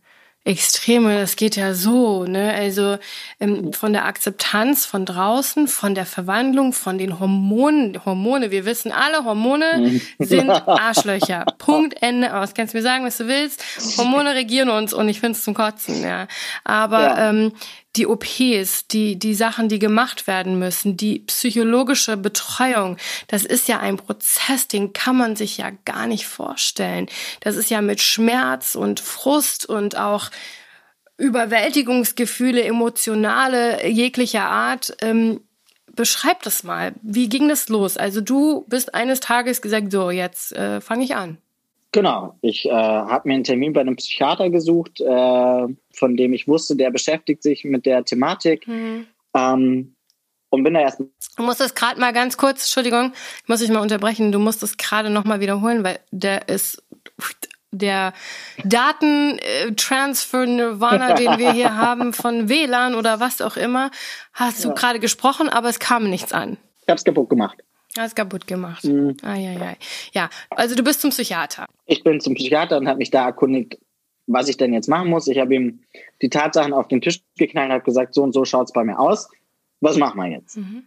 Extreme, das geht ja so, ne? Also ähm, von der Akzeptanz von draußen, von der Verwandlung, von den Hormonen, Hormone, wir wissen alle, Hormone sind Arschlöcher. Punkt, Ende aus. Kannst du mir sagen, was du willst? Hormone regieren uns und ich find's zum Kotzen, ja. Aber ja. Ähm, die OPs, die, die Sachen, die gemacht werden müssen, die psychologische Betreuung, das ist ja ein Prozess, den kann man sich ja gar nicht vorstellen. Das ist ja mit Schmerz und Frust und auch Überwältigungsgefühle, emotionale jeglicher Art. Ähm, beschreib das mal. Wie ging das los? Also du bist eines Tages gesagt, so, jetzt äh, fange ich an. Genau, ich äh, habe mir einen Termin bei einem Psychiater gesucht, äh, von dem ich wusste, der beschäftigt sich mit der Thematik. Mhm. Ähm, und bin da erst. Du musst das gerade mal ganz kurz, Entschuldigung, ich muss dich mal unterbrechen, du musst das gerade nochmal wiederholen, weil der ist der Datentransfer Nirvana, den wir hier haben von WLAN oder was auch immer, hast ja. du gerade gesprochen, aber es kam nichts an. Ich habe es kaputt gemacht. Alles kaputt gemacht. Mhm. Ah, ja, ja. ja, also du bist zum Psychiater. Ich bin zum Psychiater und habe mich da erkundigt, was ich denn jetzt machen muss. Ich habe ihm die Tatsachen auf den Tisch geknallt und habe gesagt, so und so schaut es bei mir aus. Was machen wir jetzt? Mhm.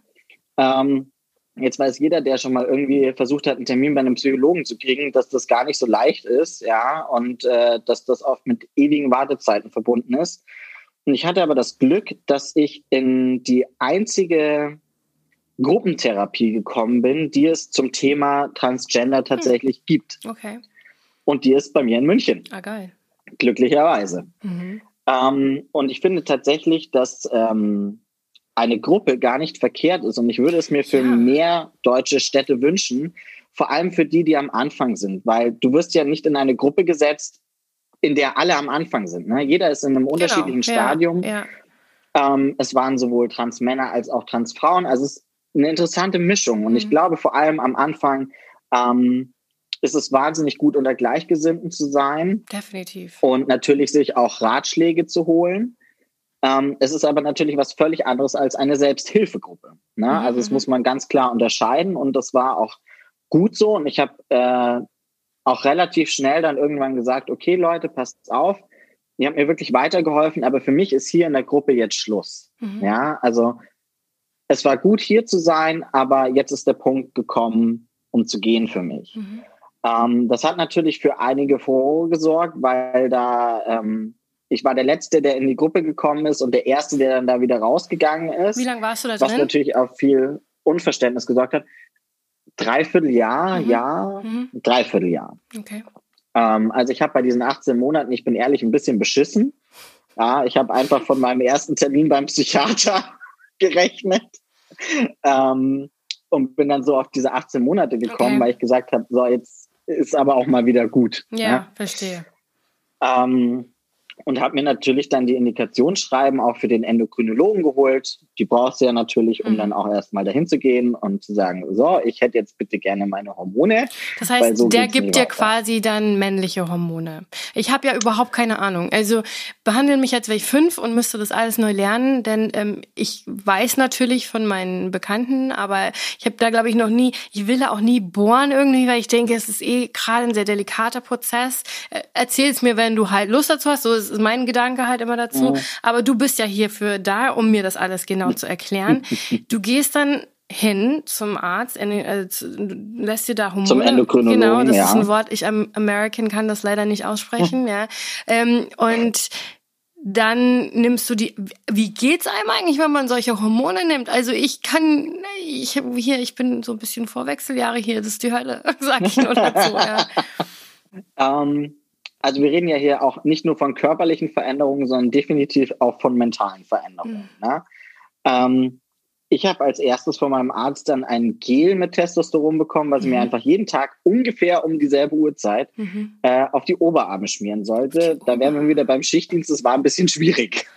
Ähm, jetzt weiß jeder, der schon mal irgendwie versucht hat, einen Termin bei einem Psychologen zu kriegen, dass das gar nicht so leicht ist, ja, und äh, dass das oft mit ewigen Wartezeiten verbunden ist. Und ich hatte aber das Glück, dass ich in die einzige Gruppentherapie gekommen bin, die es zum Thema Transgender hm. tatsächlich hm. gibt. Okay. Und die ist bei mir in München. Ah, geil. Glücklicherweise. Mhm. Ähm, und ich finde tatsächlich, dass ähm, eine Gruppe gar nicht verkehrt ist. Und ich würde es mir für ja. mehr deutsche Städte wünschen, vor allem für die, die am Anfang sind. Weil du wirst ja nicht in eine Gruppe gesetzt, in der alle am Anfang sind. Ne? Jeder ist in einem genau. unterschiedlichen genau. Stadium. Ja. Ähm, es waren sowohl Transmänner als auch Transfrauen. Also es eine interessante Mischung. Und mhm. ich glaube vor allem am Anfang ähm, ist es wahnsinnig gut, unter Gleichgesinnten zu sein. Definitiv. Und natürlich sich auch Ratschläge zu holen. Ähm, es ist aber natürlich was völlig anderes als eine Selbsthilfegruppe. Ne? Mhm. Also das mhm. muss man ganz klar unterscheiden und das war auch gut so. Und ich habe äh, auch relativ schnell dann irgendwann gesagt, okay Leute, passt auf, die haben mir wirklich weitergeholfen, aber für mich ist hier in der Gruppe jetzt Schluss. Mhm. Ja, also es war gut hier zu sein, aber jetzt ist der Punkt gekommen, um zu gehen für mich. Mhm. Ähm, das hat natürlich für einige Furore gesorgt, weil da ähm, ich war der Letzte, der in die Gruppe gekommen ist und der Erste, der dann da wieder rausgegangen ist. Wie lange warst du da drin? Was natürlich auch viel Unverständnis gesorgt hat. Dreivierteljahr, mhm. Jahr, mhm. Dreivierteljahr. Okay. Ähm, also ich habe bei diesen 18 Monaten, ich bin ehrlich, ein bisschen beschissen. Ja, ich habe einfach von meinem ersten Termin beim Psychiater gerechnet ähm, und bin dann so auf diese 18 Monate gekommen, okay. weil ich gesagt habe, so jetzt ist aber auch mal wieder gut. Ja, ja? verstehe. Ähm, und habe mir natürlich dann die Indikationsschreiben auch für den Endokrinologen geholt. Die brauchst du ja natürlich, um mhm. dann auch erstmal dahin zu gehen und zu sagen, so, ich hätte jetzt bitte gerne meine Hormone. Das heißt, so der gibt dir quasi dann männliche Hormone. Ich habe ja überhaupt keine Ahnung. Also behandeln mich, als wäre ich fünf und müsste das alles neu lernen, denn ähm, ich weiß natürlich von meinen Bekannten, aber ich habe da, glaube ich, noch nie, ich will da auch nie bohren irgendwie, weil ich denke, es ist eh gerade ein sehr delikater Prozess. Äh, Erzähl's mir, wenn du halt Lust dazu hast. So ist mein Gedanke halt immer dazu. Mhm. Aber du bist ja hierfür da, um mir das alles genau zu erklären. Du gehst dann hin zum Arzt, äh, lässt dir da Hormone. Zum Endokrinologen, Genau, das ja. ist ein Wort, ich am American kann das leider nicht aussprechen, ja. Ähm, und dann nimmst du die. Wie geht's einem eigentlich, wenn man solche Hormone nimmt? Also ich kann, ich hier, ich bin so ein bisschen vor Wechseljahre hier, das ist die Hölle, sag ich nur dazu. Ja. Ähm, also wir reden ja hier auch nicht nur von körperlichen Veränderungen, sondern definitiv auch von mentalen Veränderungen. Mhm. Ne? Ähm, ich habe als erstes von meinem Arzt dann ein Gel mit Testosteron bekommen, was mhm. mir einfach jeden Tag ungefähr um dieselbe Uhrzeit mhm. äh, auf die Oberarme schmieren sollte. Da wären wir wieder beim Schichtdienst, das war ein bisschen schwierig.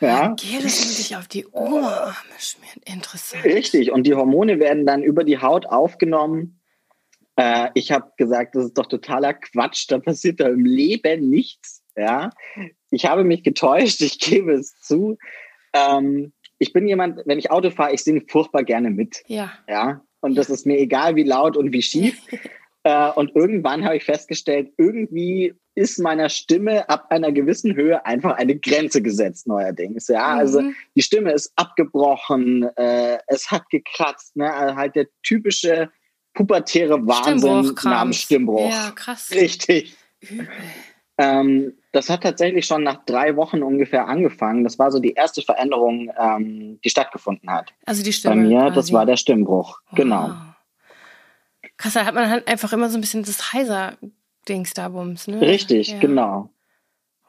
Ja. Gel, das muss ich auf die Oberarme schmieren. Interessant. Richtig. Und die Hormone werden dann über die Haut aufgenommen äh, ich habe gesagt, das ist doch totaler Quatsch, da passiert da im Leben nichts. Ja, ich habe mich getäuscht, ich gebe es zu. Ähm, ich bin jemand, wenn ich Auto fahre, ich singe furchtbar gerne mit. Ja. Ja. Und das ist mir egal, wie laut und wie schief. äh, und irgendwann habe ich festgestellt, irgendwie ist meiner Stimme ab einer gewissen Höhe einfach eine Grenze gesetzt neuerdings. Ja, also mhm. also die Stimme ist abgebrochen, äh, es hat gekratzt, ne? Also halt der typische pubertäre Wahnsinn namens Stimmbruch. Ja, krass. Richtig. Ähm, das hat tatsächlich schon nach drei Wochen ungefähr angefangen. Das war so die erste Veränderung, ähm, die stattgefunden hat. Also die Stimme. Bei mir, quasi. das war der Stimmbruch. Wow. Genau. Krass, da hat man halt einfach immer so ein bisschen das Heiser-Dings da bums, ne? Richtig, ja. genau.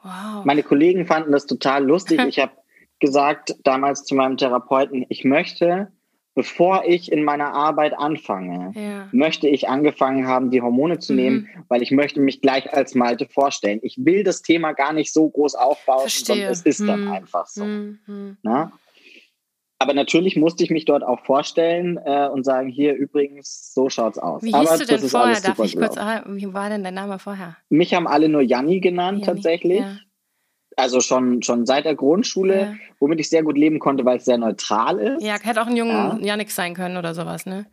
Wow. Meine Kollegen fanden das total lustig. ich habe gesagt damals zu meinem Therapeuten, ich möchte, bevor ich in meiner Arbeit anfange, ja. möchte ich angefangen haben, die Hormone zu mhm. nehmen, weil ich möchte mich gleich als Malte vorstellen. Ich will das Thema gar nicht so groß aufbauen, sondern es ist mhm. dann einfach so. Mhm. Aber natürlich musste ich mich dort auch vorstellen äh, und sagen, hier übrigens, so schaut's aus. Wie Aber hieß du denn vorher? Darf ich kurz, wie war denn dein Name vorher? Mich haben alle nur Janni genannt, Janni, tatsächlich. Ja also schon, schon seit der Grundschule, ja. womit ich sehr gut leben konnte, weil es sehr neutral ist. Ja, hätte auch ein junger ja. Janik sein können oder sowas, ne?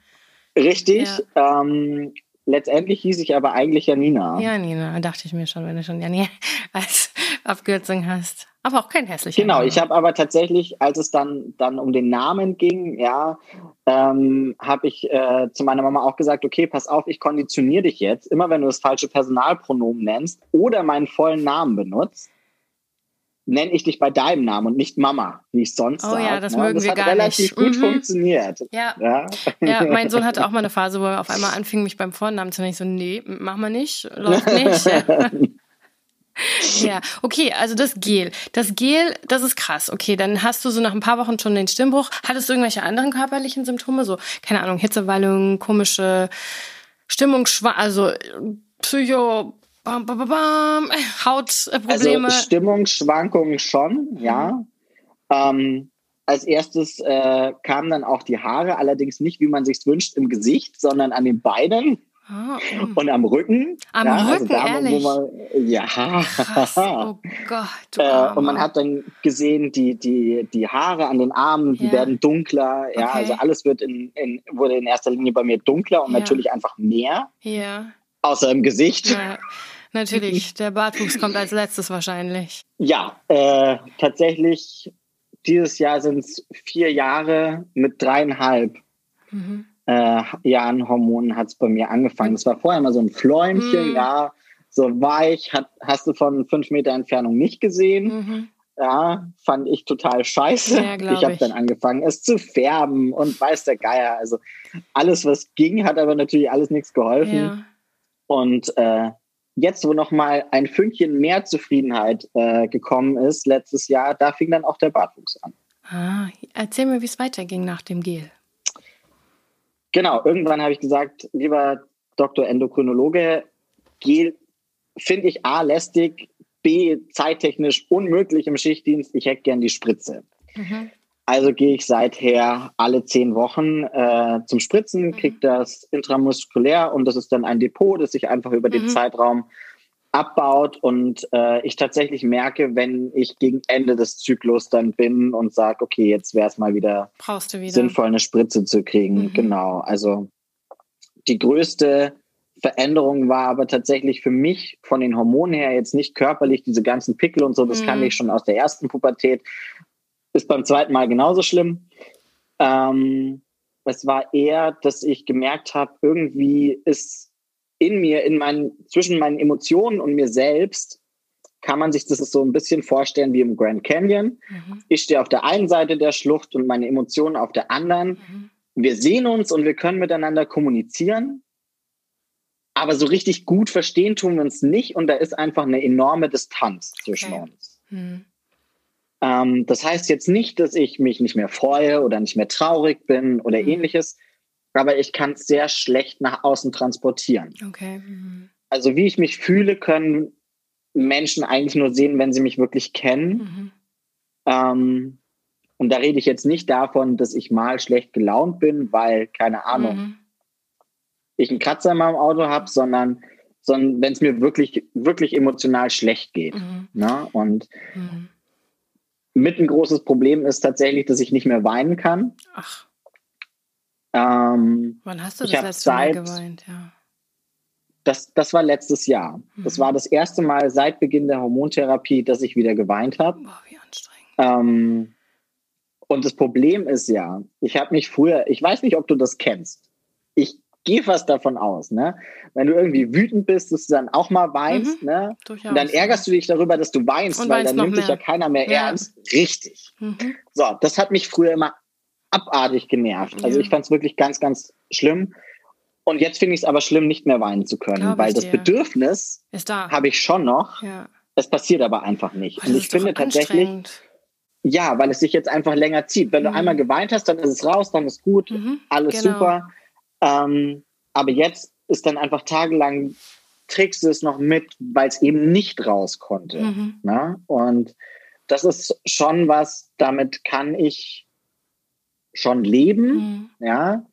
Richtig. Ja. Ähm, letztendlich hieß ich aber eigentlich Janina. Ja, Nina, dachte ich mir schon, wenn du schon Janina als Abkürzung hast. Aber auch kein hässlicher Genau, Name. ich habe aber tatsächlich, als es dann, dann um den Namen ging, ja, ähm, habe ich äh, zu meiner Mama auch gesagt, okay, pass auf, ich konditioniere dich jetzt, immer wenn du das falsche Personalpronomen nennst oder meinen vollen Namen benutzt, nenne ich dich bei deinem Namen und nicht Mama, wie ich sonst oh, sage. ja, das ne? mögen das wir hat gar relativ nicht. gut mhm. funktioniert. Ja. ja. Ja. mein Sohn hatte auch mal eine Phase, wo er auf einmal anfing, mich beim Vornamen zu nennen. Ich so, nee, mach mal nicht, läuft nicht. Ja. ja, okay, also das Gel. Das Gel, das ist krass. Okay, dann hast du so nach ein paar Wochen schon den Stimmbruch. Hattest du irgendwelche anderen körperlichen Symptome? So, keine Ahnung, Hitzewallung, komische Stimmung, also Psycho, Bam, bam, bam, bam. Hautprobleme. Also Stimmungsschwankungen schon, ja. Mhm. Ähm, als erstes äh, kamen dann auch die Haare, allerdings nicht, wie man sich wünscht, im Gesicht, sondern an den Beinen. Ah, um. Und am Rücken. Am ja, Rücken, also da, ehrlich? Man, ja. Krass, oh Gott. Äh, und man hat dann gesehen, die, die, die Haare an den Armen, die ja. werden dunkler. Ja, okay. also alles wird in, in, wurde in erster Linie bei mir dunkler und ja. natürlich einfach mehr. Ja. Außer im Gesicht. Ja. natürlich. Der Bartwuchs kommt als letztes wahrscheinlich. Ja, äh, tatsächlich, dieses Jahr sind es vier Jahre mit dreieinhalb mhm. äh, Jahren Hormonen hat es bei mir angefangen. Es war vorher mal so ein Fläumchen, mhm. ja, so weich, hat, hast du von fünf Meter Entfernung nicht gesehen. Mhm. Ja, fand ich total scheiße. Ja, ich habe dann angefangen, es zu färben und weiß der Geier. Also alles, was ging, hat aber natürlich alles nichts geholfen. Ja. Und äh, jetzt, wo noch mal ein Fünkchen mehr Zufriedenheit äh, gekommen ist letztes Jahr, da fing dann auch der Bartwuchs an. Ah, erzähl mir, wie es weiterging nach dem Gel. Genau, irgendwann habe ich gesagt, lieber Dr. Endokrinologe, Gel finde ich A lästig, B zeittechnisch unmöglich im Schichtdienst. Ich hätte gern die Spritze. Mhm. Also gehe ich seither alle zehn Wochen äh, zum Spritzen, mhm. kriege das intramuskulär und das ist dann ein Depot, das sich einfach über mhm. den Zeitraum abbaut und äh, ich tatsächlich merke, wenn ich gegen Ende des Zyklus dann bin und sage, okay, jetzt wäre es mal wieder, wieder, sinnvoll, eine Spritze zu kriegen. Mhm. Genau. Also die größte Veränderung war aber tatsächlich für mich von den Hormonen her jetzt nicht körperlich, diese ganzen Pickel und so, das mhm. kann ich schon aus der ersten Pubertät. Ist beim zweiten Mal genauso schlimm. Ähm, es war eher, dass ich gemerkt habe, irgendwie ist in mir, in meinen, zwischen meinen Emotionen und mir selbst, kann man sich das so ein bisschen vorstellen wie im Grand Canyon. Mhm. Ich stehe auf der einen Seite der Schlucht und meine Emotionen auf der anderen. Mhm. Wir sehen uns und wir können miteinander kommunizieren. Aber so richtig gut verstehen tun wir uns nicht und da ist einfach eine enorme Distanz zwischen okay. uns. Hm. Ähm, das heißt jetzt nicht, dass ich mich nicht mehr freue oder nicht mehr traurig bin oder hm. ähnliches, aber ich kann es sehr schlecht nach außen transportieren. Okay. Mhm. Also wie ich mich fühle, können Menschen eigentlich nur sehen, wenn sie mich wirklich kennen. Mhm. Ähm, und da rede ich jetzt nicht davon, dass ich mal schlecht gelaunt bin, weil, keine Ahnung, mhm ich einen Kratzer in meinem Auto habe, sondern, sondern wenn es mir wirklich, wirklich emotional schlecht geht. Mhm. Ne? Und mhm. Mit ein großes Problem ist tatsächlich, dass ich nicht mehr weinen kann. Ach. Ähm, Wann hast du das letzte Mal geweint? Ja. Das, das war letztes Jahr. Mhm. Das war das erste Mal seit Beginn der Hormontherapie, dass ich wieder geweint habe. Boah, wie anstrengend. Ähm, und das Problem ist ja, ich habe mich früher, ich weiß nicht, ob du das kennst. Ich gehe fast davon aus, ne? Wenn du irgendwie wütend bist, dass du dann auch mal weinst, mhm, ne? Durchaus. Und dann ärgerst du dich darüber, dass du weinst, Und weil dann nimmt dich ja keiner mehr ja. ernst. Richtig. Mhm. So, das hat mich früher immer abartig genervt. Also ich fand es wirklich ganz, ganz schlimm. Und jetzt finde ich es aber schlimm, nicht mehr weinen zu können, Glaub weil das Bedürfnis habe ich schon noch. Ja. Es passiert aber einfach nicht. Und ich finde tatsächlich, ja, weil es sich jetzt einfach länger zieht. Wenn mhm. du einmal geweint hast, dann ist es raus, dann ist gut, mhm, alles genau. super. Ähm, aber jetzt ist dann einfach tagelang, trägst du es noch mit, weil es eben nicht raus konnte. Mhm. Ne? Und das ist schon was, damit kann ich schon leben, mhm. ja,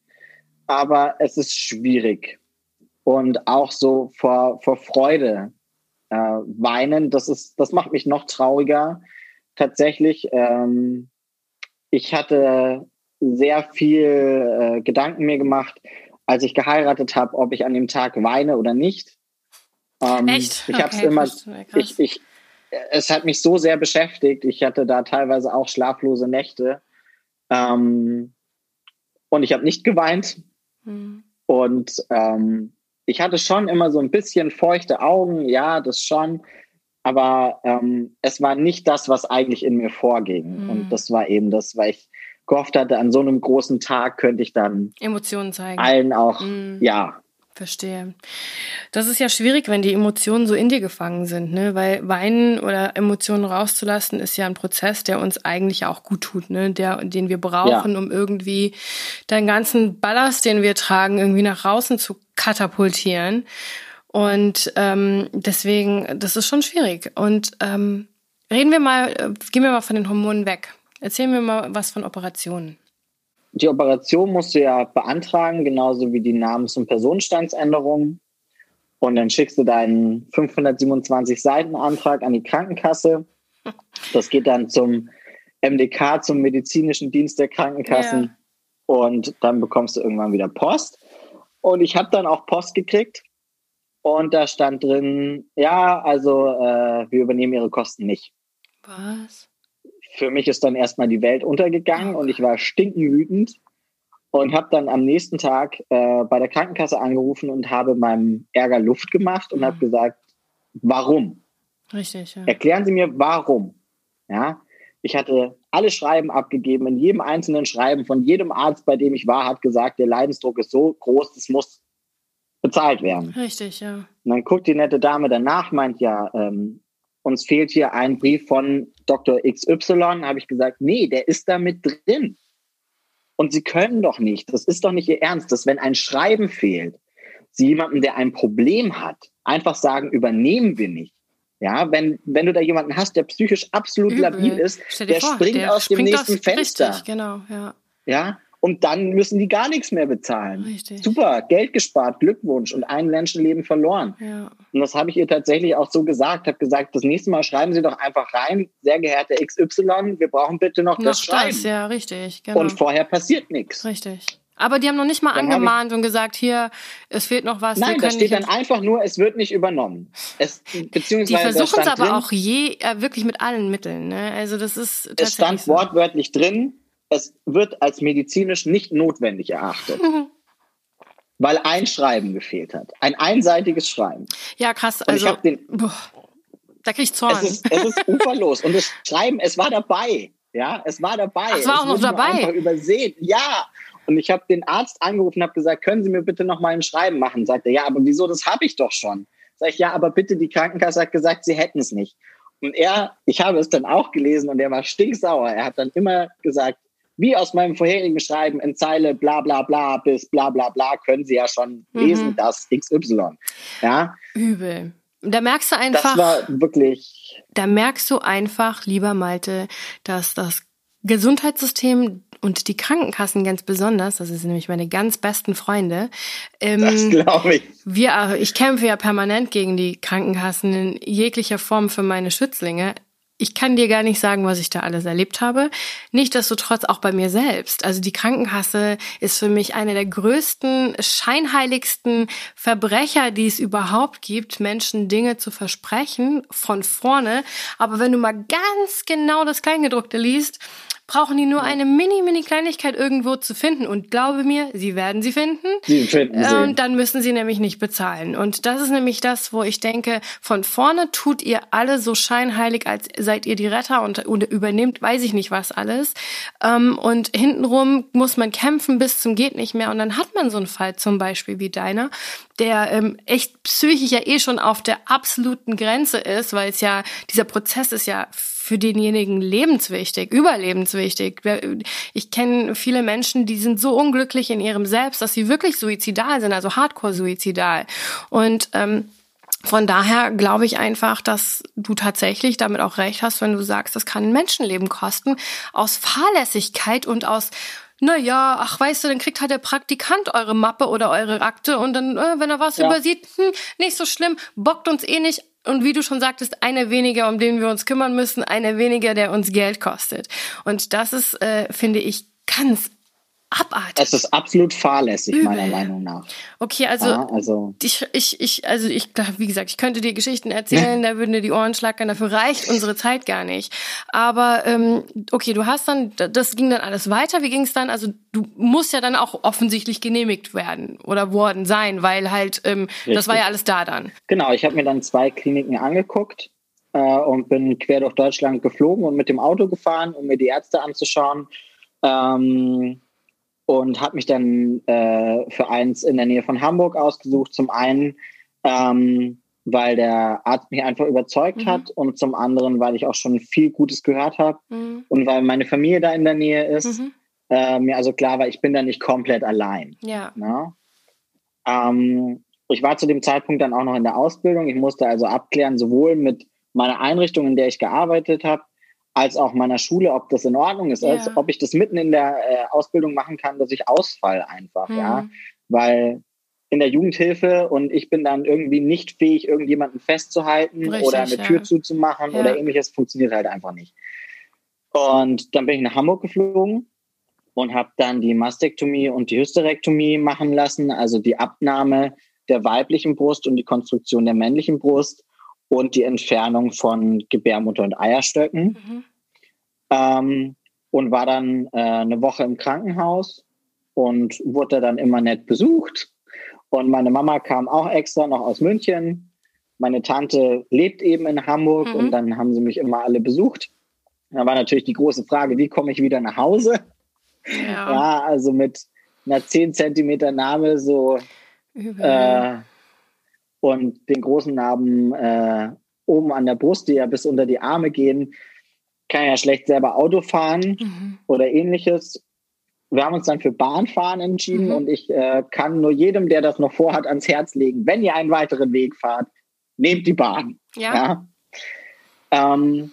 aber es ist schwierig. Und auch so vor, vor Freude äh, weinen, das ist, das macht mich noch trauriger. Tatsächlich, ähm, ich hatte sehr viel äh, Gedanken mir gemacht, als ich geheiratet habe, ob ich an dem Tag weine oder nicht. Ähm, Echt? Ich okay, habe es immer, ich, ich, es hat mich so sehr beschäftigt. Ich hatte da teilweise auch schlaflose Nächte. Ähm, und ich habe nicht geweint. Mhm. Und ähm, ich hatte schon immer so ein bisschen feuchte Augen, ja, das schon. Aber ähm, es war nicht das, was eigentlich in mir vorging. Mhm. Und das war eben das, weil ich gehofft hatte, an so einem großen Tag könnte ich dann Emotionen zeigen. Allen auch, mhm. ja. Verstehe. Das ist ja schwierig, wenn die Emotionen so in dir gefangen sind, ne? Weil Weinen oder Emotionen rauszulassen ist ja ein Prozess, der uns eigentlich auch gut tut, ne? Der, den wir brauchen, ja. um irgendwie deinen ganzen Ballast, den wir tragen, irgendwie nach außen zu katapultieren. Und ähm, deswegen, das ist schon schwierig. Und ähm, reden wir mal, äh, gehen wir mal von den Hormonen weg. Erzähl mir mal was von Operationen. Die Operation musst du ja beantragen, genauso wie die Namens- und Personenstandsänderung. Und dann schickst du deinen 527 Seiten Antrag an die Krankenkasse. Das geht dann zum MDK, zum medizinischen Dienst der Krankenkassen. Ja. Und dann bekommst du irgendwann wieder Post. Und ich habe dann auch Post gekriegt. und da stand drin, ja, also äh, wir übernehmen ihre Kosten nicht. Was? Für mich ist dann erstmal die Welt untergegangen und ich war stinkenwütend und habe dann am nächsten Tag äh, bei der Krankenkasse angerufen und habe meinem Ärger Luft gemacht und mhm. habe gesagt, warum? Richtig, ja. Erklären Sie mir, warum? Ja, ich hatte alle Schreiben abgegeben. In jedem einzelnen Schreiben von jedem Arzt, bei dem ich war, hat gesagt, der Leidensdruck ist so groß, das muss bezahlt werden. Richtig, ja. Und dann guckt die nette Dame danach, meint ja, ähm, uns fehlt hier ein Brief von Dr. XY. Habe ich gesagt, nee, der ist da mit drin. Und Sie können doch nicht, das ist doch nicht Ihr Ernst, dass wenn ein Schreiben fehlt, Sie jemanden, der ein Problem hat, einfach sagen, übernehmen wir nicht. Ja, wenn, wenn du da jemanden hast, der psychisch absolut Übel. labil ist, der vor, springt der aus springt dem nächsten aus, Fenster. Richtig, genau, ja. Ja, und dann müssen die gar nichts mehr bezahlen. Richtig. Super, Geld gespart, Glückwunsch und ein Menschenleben verloren. Ja. Und das habe ich ihr tatsächlich auch so gesagt. Habe gesagt, das nächste Mal schreiben Sie doch einfach rein, sehr geehrte XY, wir brauchen bitte noch, noch das Schreiben. Das, ja, richtig. Genau. Und vorher passiert nichts. Richtig. Aber die haben noch nicht mal dann angemahnt und gesagt, hier, es fehlt noch was. Nein, da steht dann einfach nur, es wird nicht übernommen. Es, beziehungsweise die versuchen es aber drin, auch je, äh, wirklich mit allen Mitteln. Ne? Also das ist Es stand so. wortwörtlich drin, es wird als medizinisch nicht notwendig erachtet. weil ein Schreiben gefehlt hat. Ein einseitiges Schreiben. Ja, krass. also, den, boah, da krieg ich Zorn. Es ist, es ist uferlos. Und das Schreiben, es war dabei. Ja, es war dabei. Ach, es war auch noch dabei. Einfach übersehen. Ja. Und ich habe den Arzt angerufen und habe gesagt, können Sie mir bitte noch mal ein Schreiben machen? Sagt er, ja, aber wieso, das habe ich doch schon. Sag ich, ja, aber bitte, die Krankenkasse hat gesagt, Sie hätten es nicht. Und er, ich habe es dann auch gelesen und er war stinksauer. Er hat dann immer gesagt, wie aus meinem vorherigen Schreiben in Zeile bla bla bla bis bla bla bla können Sie ja schon mhm. lesen, das XY. Ja. Übel. Da merkst du einfach. Das war wirklich. Da merkst du einfach, lieber Malte, dass das Gesundheitssystem und die Krankenkassen ganz besonders, das sind nämlich meine ganz besten Freunde. Ähm, das glaube ich. Wir, ich kämpfe ja permanent gegen die Krankenkassen in jeglicher Form für meine Schützlinge ich kann dir gar nicht sagen, was ich da alles erlebt habe. Nichtsdestotrotz auch bei mir selbst. Also die Krankenkasse ist für mich eine der größten, scheinheiligsten Verbrecher, die es überhaupt gibt, Menschen Dinge zu versprechen von vorne. Aber wenn du mal ganz genau das Kleingedruckte liest, brauchen die nur eine mini, mini Kleinigkeit irgendwo zu finden. Und glaube mir, sie werden sie finden. Sie finden sie. Und dann müssen sie nämlich nicht bezahlen. Und das ist nämlich das, wo ich denke, von vorne tut ihr alle so scheinheilig, als seid ihr die Retter und, und übernehmt, weiß ich nicht was alles. Ähm, und hintenrum muss man kämpfen bis zum geht nicht mehr. Und dann hat man so einen Fall zum Beispiel wie deiner, der ähm, echt psychisch ja eh schon auf der absoluten Grenze ist, weil es ja, dieser Prozess ist ja für denjenigen lebenswichtig, überlebenswichtig. Ich kenne viele Menschen, die sind so unglücklich in ihrem Selbst, dass sie wirklich suizidal sind, also hardcore-suizidal. Und ähm, von daher glaube ich einfach, dass du tatsächlich damit auch recht hast, wenn du sagst, das kann ein Menschenleben kosten, aus Fahrlässigkeit und aus naja, ach weißt du, dann kriegt halt der Praktikant eure Mappe oder eure Akte und dann, äh, wenn er was ja. übersieht, hm, nicht so schlimm, bockt uns eh nicht, und wie du schon sagtest, eine weniger, um den wir uns kümmern müssen, eine weniger, der uns Geld kostet. Und das ist, äh, finde ich, ganz abartig. Es ist absolut fahrlässig, Übel. meiner Meinung nach. Okay, also, ja, also ich, ich, ich, also ich, wie gesagt, ich könnte dir Geschichten erzählen, da würden dir die Ohren schlackern, dafür reicht unsere Zeit gar nicht. Aber ähm, okay, du hast dann, das ging dann alles weiter. Wie ging es dann? Also du musst ja dann auch offensichtlich genehmigt werden oder worden sein, weil halt, ähm, das war ja alles da dann. Genau, ich habe mir dann zwei Kliniken angeguckt. Äh, und bin quer durch Deutschland geflogen und mit dem Auto gefahren, um mir die Ärzte anzuschauen. Ähm, und habe mich dann äh, für eins in der Nähe von Hamburg ausgesucht. Zum einen, ähm, weil der Arzt mich einfach überzeugt mhm. hat und zum anderen, weil ich auch schon viel Gutes gehört habe mhm. und weil meine Familie da in der Nähe ist. Mhm. Äh, mir also klar war, ich bin da nicht komplett allein. Ja. Ne? Ähm, ich war zu dem Zeitpunkt dann auch noch in der Ausbildung. Ich musste also abklären, sowohl mit meiner Einrichtung, in der ich gearbeitet habe, als auch meiner Schule, ob das in Ordnung ist, ja. als ob ich das mitten in der äh, Ausbildung machen kann, dass ich ausfall einfach, mhm. ja, weil in der Jugendhilfe und ich bin dann irgendwie nicht fähig, irgendjemanden festzuhalten Richtig, oder eine ja. Tür zuzumachen ja. oder ähnliches, funktioniert halt einfach nicht. Und dann bin ich nach Hamburg geflogen und habe dann die Mastektomie und die Hysterektomie machen lassen, also die Abnahme der weiblichen Brust und die Konstruktion der männlichen Brust und die Entfernung von Gebärmutter und Eierstöcken. Mhm. Ähm, und war dann äh, eine Woche im Krankenhaus und wurde dann immer nett besucht. Und meine Mama kam auch extra noch aus München. Meine Tante lebt eben in Hamburg mhm. und dann haben sie mich immer alle besucht. Da war natürlich die große Frage, wie komme ich wieder nach Hause? Ja, ja also mit einer 10 Zentimeter Narbe so äh, und den großen Narben äh, oben an der Brust, die ja bis unter die Arme gehen, kann ja schlecht selber Auto fahren mhm. oder ähnliches. Wir haben uns dann für Bahnfahren entschieden mhm. und ich äh, kann nur jedem, der das noch vorhat, ans Herz legen, wenn ihr einen weiteren Weg fahrt, nehmt die Bahn. Ja. Ja, ähm,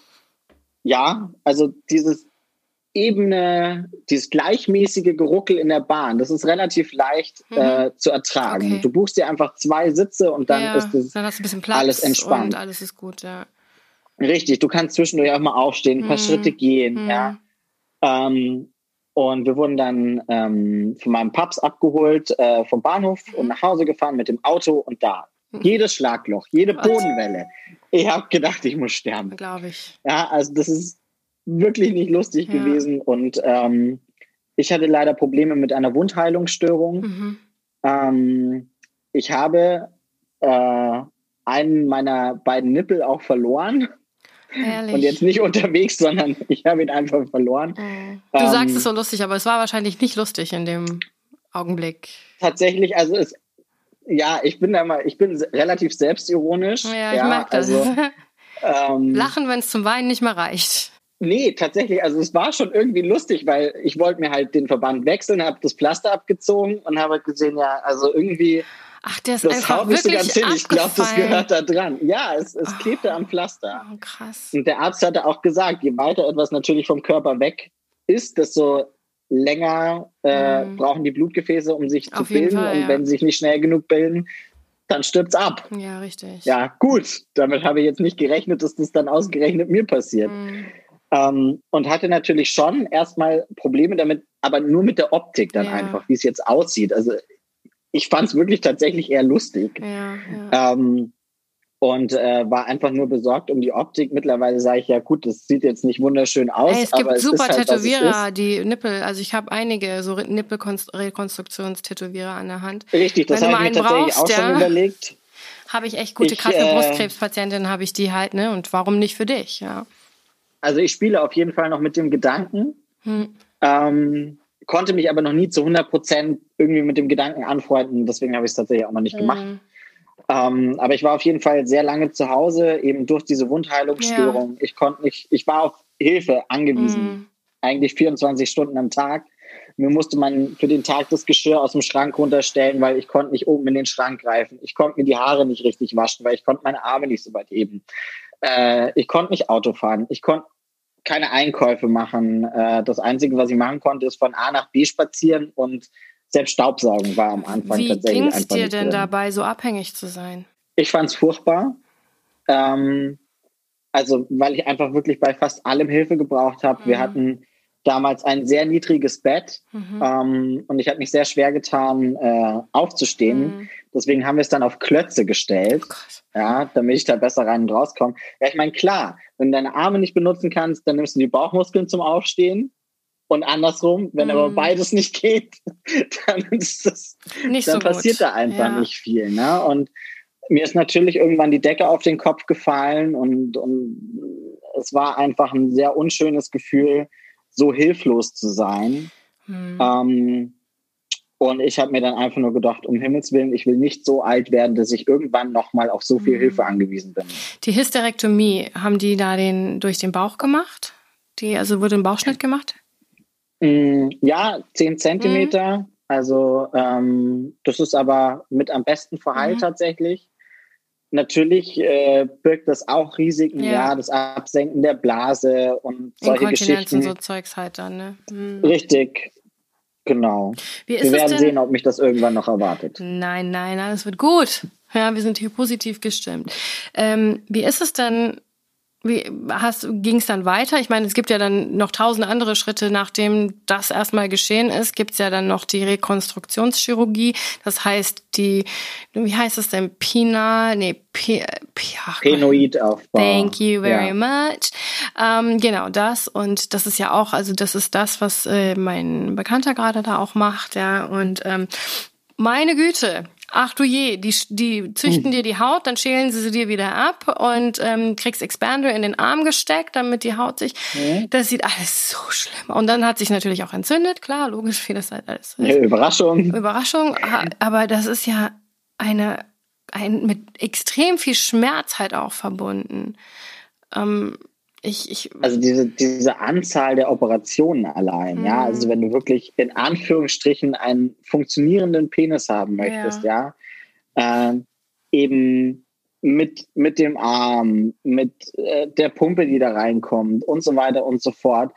ja also dieses ebene, dieses gleichmäßige Geruckel in der Bahn, das ist relativ leicht mhm. äh, zu ertragen. Okay. Du buchst dir einfach zwei Sitze und dann ja, ist es alles entspannt. Alles ist gut, ja. Richtig, du kannst zwischendurch auch mal aufstehen, ein paar mhm. Schritte gehen, mhm. ja. Ähm, und wir wurden dann ähm, von meinem Paps abgeholt äh, vom Bahnhof und nach Hause gefahren mit dem Auto und da. Mhm. Jedes Schlagloch, jede Bodenwelle. Ich habe gedacht, ich muss sterben. Glaube ich. Ja, also das ist wirklich nicht lustig ja. gewesen. Und ähm, ich hatte leider Probleme mit einer Wundheilungsstörung. Mhm. Ähm, ich habe äh, einen meiner beiden Nippel auch verloren. Ehrlich? Und jetzt nicht unterwegs, sondern ich habe ihn einfach verloren. Mhm. Du ähm, sagst es so lustig, aber es war wahrscheinlich nicht lustig in dem Augenblick. Tatsächlich, also es, ja, ich bin da mal, ich bin relativ selbstironisch. Ja, ich ja, merke das. Also, ähm, Lachen, wenn es zum Weinen nicht mehr reicht. Nee, tatsächlich. Also es war schon irgendwie lustig, weil ich wollte mir halt den Verband wechseln, habe das Pflaster abgezogen und habe gesehen, ja, also irgendwie Ach, der ist das einfach haut nicht so ganz hin. Ich glaube, das gehört da dran. Ja, es, es oh, klebte am Pflaster. Oh, krass. Und der Arzt hatte auch gesagt, je weiter etwas natürlich vom Körper weg ist, desto länger äh, mhm. brauchen die Blutgefäße, um sich Auf zu bilden. Fall, und ja. wenn sie sich nicht schnell genug bilden, dann stirbt's ab. Ja, richtig. Ja, gut. Damit habe ich jetzt nicht gerechnet, dass das dann ausgerechnet mir passiert. Mhm. Ähm, und hatte natürlich schon erstmal Probleme damit, aber nur mit der Optik dann ja. einfach, wie es jetzt aussieht. Also ich fand es wirklich tatsächlich eher lustig. Ja, ja. Ähm, und äh, war einfach nur besorgt um die Optik. Mittlerweile sage ich ja, gut, das sieht jetzt nicht wunderschön aus. Ey, es gibt aber super es halt, Tätowierer, die Nippel, also ich habe einige so Nippelrekonstruktionstätowierer an der Hand. Richtig, das habe ich mir tatsächlich brauchst, auch schon überlegt. Habe ich echt gute, krasse äh, Brustkrebspatientinnen, habe ich die halt, ne? Und warum nicht für dich, ja? Also ich spiele auf jeden Fall noch mit dem Gedanken. Hm. Ähm, konnte mich aber noch nie zu 100 Prozent irgendwie mit dem Gedanken anfreunden. Deswegen habe ich es tatsächlich auch noch nicht mhm. gemacht. Ähm, aber ich war auf jeden Fall sehr lange zu Hause, eben durch diese Wundheilungsstörung. Ja. Ich konnte nicht, ich war auf Hilfe angewiesen. Mhm. Eigentlich 24 Stunden am Tag. Mir musste man für den Tag das Geschirr aus dem Schrank runterstellen, weil ich konnte nicht oben in den Schrank greifen. Ich konnte mir die Haare nicht richtig waschen, weil ich konnte meine Arme nicht so weit heben. Äh, ich konnte nicht Auto fahren. Ich konnte keine Einkäufe machen. Äh, das Einzige, was ich machen konnte, ist von A nach B spazieren und selbst Staubsaugen war am Anfang Wie tatsächlich. Wie ging es dir denn drin. dabei, so abhängig zu sein? Ich fand es furchtbar. Ähm, also, weil ich einfach wirklich bei fast allem Hilfe gebraucht habe. Mhm. Wir hatten damals ein sehr niedriges Bett mhm. ähm, und ich habe mich sehr schwer getan, äh, aufzustehen. Mhm. Deswegen haben wir es dann auf Klötze gestellt, oh ja, damit ich da besser rein und rauskomme. Ja, ich meine, klar, wenn du deine Arme nicht benutzen kannst, dann nimmst du die Bauchmuskeln zum Aufstehen. Und andersrum, wenn mm. aber beides nicht geht, dann ist das, nicht dann so passiert gut. da einfach ja. nicht viel. Ne? Und mir ist natürlich irgendwann die Decke auf den Kopf gefallen und, und es war einfach ein sehr unschönes Gefühl, so hilflos zu sein. Mm. Ähm, und ich habe mir dann einfach nur gedacht, um Himmels Willen, ich will nicht so alt werden, dass ich irgendwann nochmal auf so viel mhm. Hilfe angewiesen bin. Die Hysterektomie, haben die da den durch den Bauch gemacht? Die, also wurde ein Bauchschnitt gemacht? Mm, ja, zehn Zentimeter. Mhm. Also ähm, das ist aber mit am besten verheilt mhm. tatsächlich. Natürlich äh, birgt das auch Risiken, ja. ja. das Absenken der Blase und solche Geschichten. Und so Zeugs halt dann, ne? Mhm. Richtig, Genau. wir werden sehen, ob mich das irgendwann noch erwartet. Nein, nein, alles wird gut. Ja, wir sind hier positiv gestimmt. Ähm, wie ist es denn, wie ging es dann weiter? Ich meine, es gibt ja dann noch tausend andere Schritte, nachdem das erstmal geschehen ist, gibt es ja dann noch die Rekonstruktionschirurgie. Das heißt, die, wie heißt es denn? Pina, nee, P, P Penoidaufbau. Thank you very ja. much. Ähm, genau das. Und das ist ja auch, also das ist das, was äh, mein Bekannter gerade da auch macht, ja. Und ähm, meine Güte, ach du je, die, die züchten hm. dir die Haut, dann schälen sie sie dir wieder ab und ähm, kriegst Expander in den Arm gesteckt, damit die Haut sich, hm. das sieht alles so schlimm. Und dann hat sich natürlich auch entzündet, klar, logisch, wie das halt alles ist. Ja, Überraschung. Überraschung, aber das ist ja eine, ein, mit extrem viel Schmerz halt auch verbunden. Ähm, ich, ich, also diese, diese Anzahl der Operationen allein, mhm. ja, also wenn du wirklich in Anführungsstrichen einen funktionierenden Penis haben möchtest, ja, ja äh, eben mit, mit dem Arm, mit äh, der Pumpe, die da reinkommt und so weiter und so fort,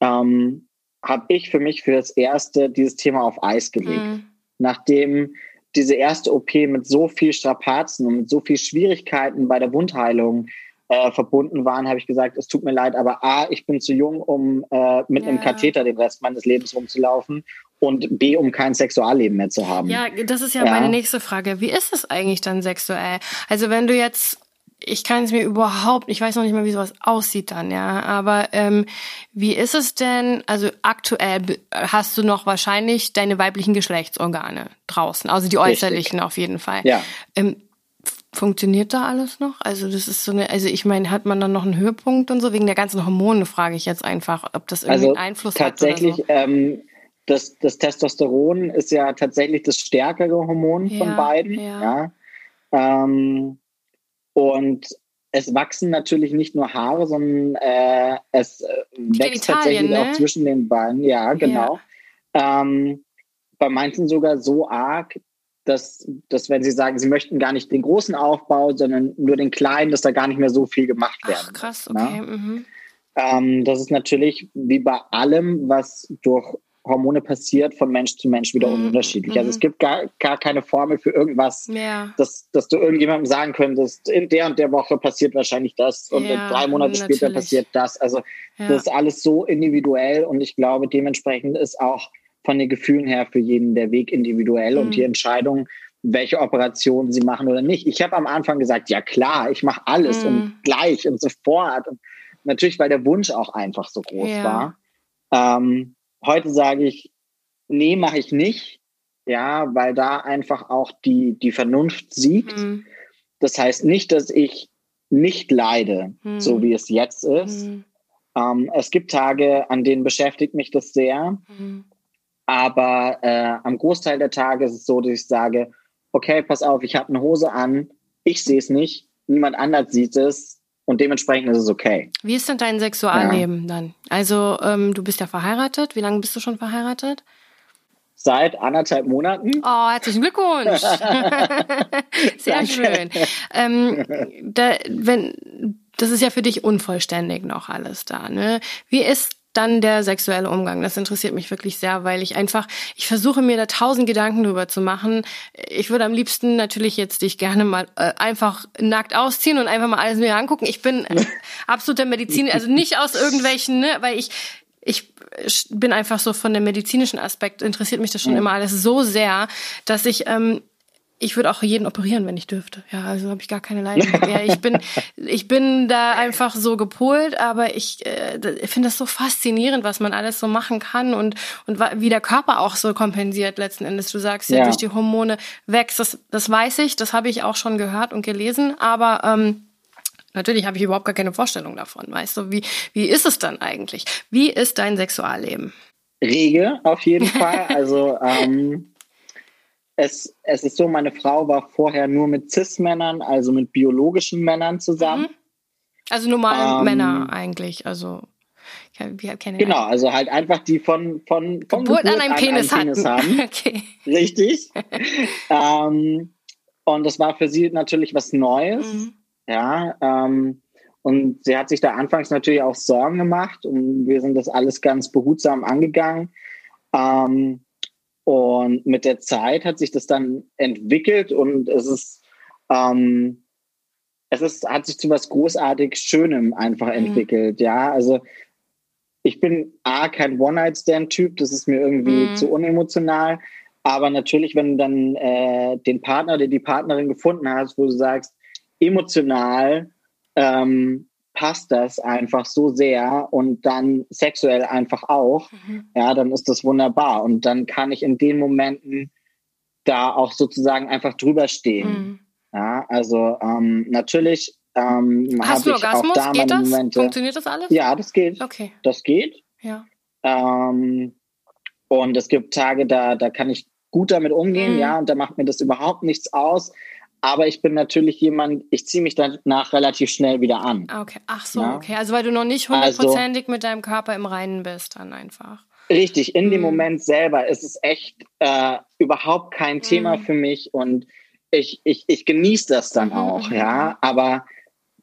ähm, habe ich für mich für das erste dieses Thema auf Eis gelegt. Mhm. Nachdem diese erste OP mit so viel Strapazen und mit so viel Schwierigkeiten bei der Wundheilung äh, verbunden waren, habe ich gesagt, es tut mir leid, aber A, ich bin zu jung, um äh, mit ja. einem Katheter den Rest meines Lebens rumzulaufen und B, um kein Sexualleben mehr zu haben. Ja, das ist ja, ja. meine nächste Frage. Wie ist es eigentlich dann sexuell? Also wenn du jetzt ich kann es mir überhaupt, ich weiß noch nicht mal, wie sowas aussieht dann, ja. Aber ähm, wie ist es denn? Also aktuell hast du noch wahrscheinlich deine weiblichen Geschlechtsorgane draußen, also die äußerlichen Richtig. auf jeden Fall. Ja. Ähm, Funktioniert da alles noch? Also das ist so eine, also ich meine, hat man dann noch einen Höhepunkt und so wegen der ganzen Hormone? Frage ich jetzt einfach, ob das irgendwie also einen Einfluss tatsächlich, hat. Tatsächlich, so. ähm, das, das Testosteron ist ja tatsächlich das stärkere Hormon ja, von beiden. Ja. ja. Ähm, und es wachsen natürlich nicht nur Haare, sondern äh, es äh, wächst tatsächlich ne? auch zwischen den Beinen. Ja, genau. Ja. Ähm, bei manchen sogar so arg, dass, dass wenn Sie sagen, Sie möchten gar nicht den großen Aufbau, sondern nur den kleinen, dass da gar nicht mehr so viel gemacht werden. Ach, krass, ne? okay. Mhm. Ähm, das ist natürlich wie bei allem, was durch Hormone passiert, von Mensch zu Mensch wieder mhm. unterschiedlich. Also es mhm. gibt gar, gar keine Formel für irgendwas, ja. dass, dass du irgendjemandem sagen könntest, in der und der Woche passiert wahrscheinlich das und ja, drei Monate natürlich. später passiert das. Also ja. das ist alles so individuell und ich glaube, dementsprechend ist auch von den Gefühlen her für jeden der Weg individuell mhm. und die mhm. Entscheidung, welche Operationen sie machen oder nicht. Ich habe am Anfang gesagt, ja klar, ich mache alles mhm. und gleich und sofort. Und natürlich, weil der Wunsch auch einfach so groß ja. war. Ähm, heute sage ich, nee, mache ich nicht. Ja, weil da einfach auch die, die Vernunft siegt. Mhm. Das heißt nicht, dass ich nicht leide, mhm. so wie es jetzt ist. Mhm. Ähm, es gibt Tage, an denen beschäftigt mich das sehr. Aber äh, am Großteil der Tage ist es so, dass ich sage, okay, pass auf, ich habe eine Hose an, ich sehe es nicht, niemand anders sieht es und dementsprechend ist es okay. Wie ist denn dein Sexualleben ja. dann? Also ähm, du bist ja verheiratet. Wie lange bist du schon verheiratet? Seit anderthalb Monaten. Oh, herzlichen Glückwunsch. Sehr Danke. schön. Ähm, da, wenn, das ist ja für dich unvollständig noch alles da. Ne? Wie ist dann der sexuelle Umgang. Das interessiert mich wirklich sehr, weil ich einfach, ich versuche mir da tausend Gedanken drüber zu machen. Ich würde am liebsten natürlich jetzt dich gerne mal äh, einfach nackt ausziehen und einfach mal alles mir angucken. Ich bin äh, absoluter Medizin, also nicht aus irgendwelchen, ne, weil ich ich bin einfach so von dem medizinischen Aspekt interessiert mich das schon immer alles so sehr, dass ich ähm, ich würde auch jeden operieren, wenn ich dürfte. Ja, also habe ich gar keine Leidenschaft mehr. Ich bin, ich bin da einfach so gepolt, aber ich äh, finde das so faszinierend, was man alles so machen kann und, und wie der Körper auch so kompensiert letzten Endes. Du sagst ja, ja durch die Hormone wächst. Das, das weiß ich, das habe ich auch schon gehört und gelesen, aber ähm, Natürlich habe ich überhaupt gar keine Vorstellung davon, weißt du, wie, wie ist es dann eigentlich? Wie ist dein Sexualleben? Rege auf jeden Fall. Also ähm, es, es ist so, meine Frau war vorher nur mit Cis-Männern, also mit biologischen Männern zusammen. Mhm. Also normale ähm, Männer eigentlich, also wir kennen genau, also halt einfach die von von, von Geburt, Geburt an einem Penis, einen Penis haben. okay. Richtig. ähm, und das war für sie natürlich was Neues. Mhm. Ja. Ähm, und sie hat sich da anfangs natürlich auch Sorgen gemacht und wir sind das alles ganz behutsam angegangen. Ähm, und mit der Zeit hat sich das dann entwickelt und es ist, ähm, es ist, hat sich zu was großartig Schönem einfach mhm. entwickelt, ja. Also ich bin A, kein One-Night-Stand-Typ, das ist mir irgendwie mhm. zu unemotional. Aber natürlich, wenn du dann äh, den Partner oder die Partnerin gefunden hast, wo du sagst, emotional ähm, passt das einfach so sehr und dann sexuell einfach auch, mhm. ja, dann ist das wunderbar. Und dann kann ich in den Momenten da auch sozusagen einfach drüber stehen. Mhm. Ja, also ähm, natürlich ähm, du Orgasmus? Auch da geht das? Momente. Funktioniert das alles? Ja, das geht. Okay. Das geht. Ja. Ähm, und es gibt Tage, da, da kann ich gut damit umgehen, mhm. ja, und da macht mir das überhaupt nichts aus. Aber ich bin natürlich jemand, ich ziehe mich danach relativ schnell wieder an. Ah, okay, ach so, ja? okay. Also weil du noch nicht also hundertprozentig also, mit deinem Körper im Reinen bist, dann einfach. Richtig, in mhm. dem Moment selber ist es echt äh, überhaupt kein Thema mhm. für mich und ich, ich, ich genieße das dann mhm, auch, mhm, ja. Mhm. Aber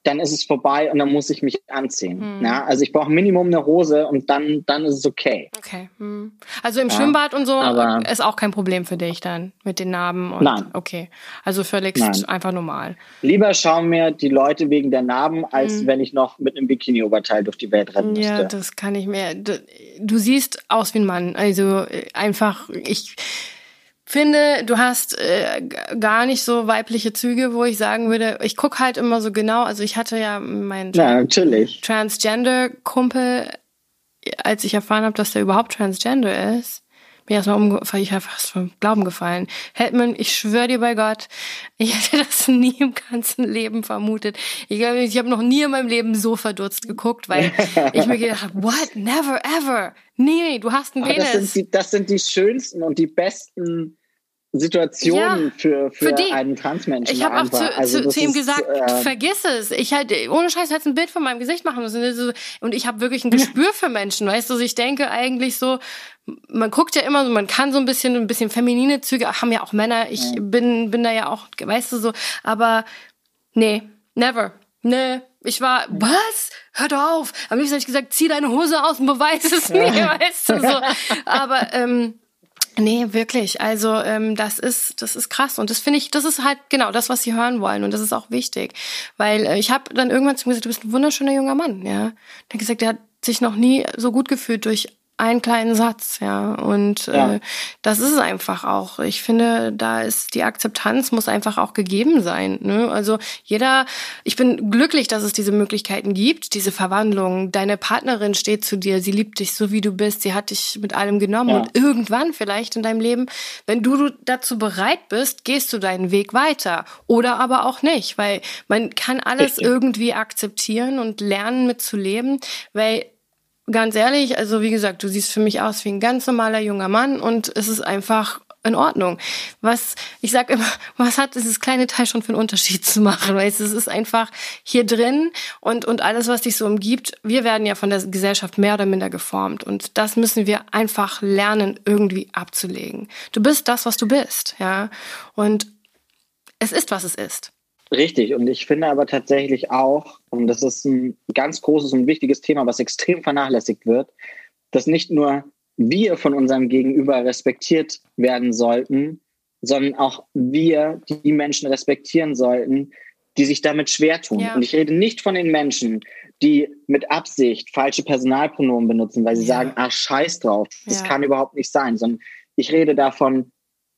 dann ist es vorbei und dann muss ich mich anziehen. Hm. Ja, also ich brauche Minimum eine Hose und dann, dann ist es okay. Okay. Hm. Also im ja, Schwimmbad und so ist auch kein Problem für dich dann mit den Narben. Und, nein. Okay. Also völlig nein. einfach normal. Lieber schauen mir die Leute wegen der Narben, als hm. wenn ich noch mit einem Bikini-Oberteil durch die Welt rennen müsste. Ja, das kann ich mir. Du, du siehst aus wie ein Mann. Also äh, einfach, ich finde, du hast äh, gar nicht so weibliche Züge, wo ich sagen würde, ich guck halt immer so genau, also ich hatte ja meinen ja, Transgender-Kumpel, als ich erfahren habe, dass der überhaupt Transgender ist, bin ich erstmal umgefallen, ich habe fast vom Glauben gefallen. Hetman, ich schwöre dir bei Gott, ich hätte das nie im ganzen Leben vermutet. Ich ich habe noch nie in meinem Leben so verdutzt geguckt, weil ich mir gedacht habe, what, never, ever. Nee, du hast einen Penis. Das sind, die, das sind die schönsten und die besten Situationen ja, für, für, für die. einen Transmenschen. Ich habe auch zu, also zu, zu ihm gesagt, äh, vergiss es. Ich halt, ohne Scheiß hätte ein Bild von meinem Gesicht machen müssen. Und ich habe wirklich ein Gespür für Menschen, weißt du? Ich denke eigentlich so, man guckt ja immer so, man kann so ein bisschen, ein bisschen feminine Züge, haben ja auch Männer. Ich ja. bin, bin da ja auch, weißt du so, aber nee, never. Nee, ich war, was? Hör doch auf. Am liebsten habe ich gesagt, zieh deine Hose aus und beweis es mir, weißt du so. Aber ähm, Nee, wirklich. Also ähm, das ist das ist krass und das finde ich, das ist halt genau das, was sie hören wollen und das ist auch wichtig, weil äh, ich habe dann irgendwann zu mir gesagt, du bist ein wunderschöner junger Mann, ja. Dann gesagt, der hat sich noch nie so gut gefühlt durch einen kleinen Satz, ja. Und ja. Äh, das ist es einfach auch. Ich finde, da ist die Akzeptanz muss einfach auch gegeben sein. Ne? Also jeder, ich bin glücklich, dass es diese Möglichkeiten gibt, diese Verwandlung. Deine Partnerin steht zu dir, sie liebt dich so wie du bist, sie hat dich mit allem genommen ja. und irgendwann vielleicht in deinem Leben, wenn du dazu bereit bist, gehst du deinen Weg weiter oder aber auch nicht, weil man kann alles Richtig. irgendwie akzeptieren und lernen mitzuleben, weil ganz ehrlich, also wie gesagt, du siehst für mich aus wie ein ganz normaler junger Mann und es ist einfach in Ordnung. Was, ich sag immer, was hat dieses kleine Teil schon für einen Unterschied zu machen? Weil es ist einfach hier drin und, und alles, was dich so umgibt, wir werden ja von der Gesellschaft mehr oder minder geformt und das müssen wir einfach lernen, irgendwie abzulegen. Du bist das, was du bist, ja. Und es ist, was es ist. Richtig. Und ich finde aber tatsächlich auch, und das ist ein ganz großes und wichtiges Thema, was extrem vernachlässigt wird, dass nicht nur wir von unserem Gegenüber respektiert werden sollten, sondern auch wir die Menschen respektieren sollten, die sich damit schwer tun. Ja. Und ich rede nicht von den Menschen, die mit Absicht falsche Personalpronomen benutzen, weil sie ja. sagen, ah, scheiß drauf, das ja. kann überhaupt nicht sein, sondern ich rede davon,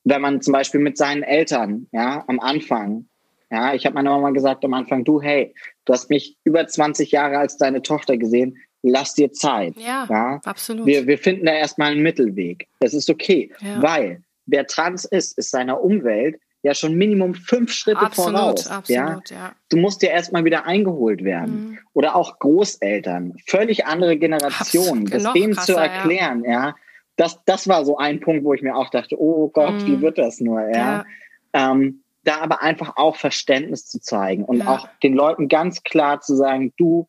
wenn man zum Beispiel mit seinen Eltern, ja, am Anfang ja, ich habe meiner Mama gesagt am Anfang, du, hey, du hast mich über 20 Jahre als deine Tochter gesehen, lass dir Zeit. Ja, ja? absolut. Wir, wir finden da erstmal einen Mittelweg. Das ist okay, ja. weil wer trans ist, ist seiner Umwelt ja schon Minimum fünf Schritte absolut, voraus. Absolut, ja? ja. Du musst ja erstmal wieder eingeholt werden. Mhm. Oder auch Großeltern, völlig andere Generationen, das denen krasser, zu erklären, ja. ja. Das, das war so ein Punkt, wo ich mir auch dachte, oh Gott, mhm. wie wird das nur, ja. Ähm, da aber einfach auch Verständnis zu zeigen und ja. auch den Leuten ganz klar zu sagen, du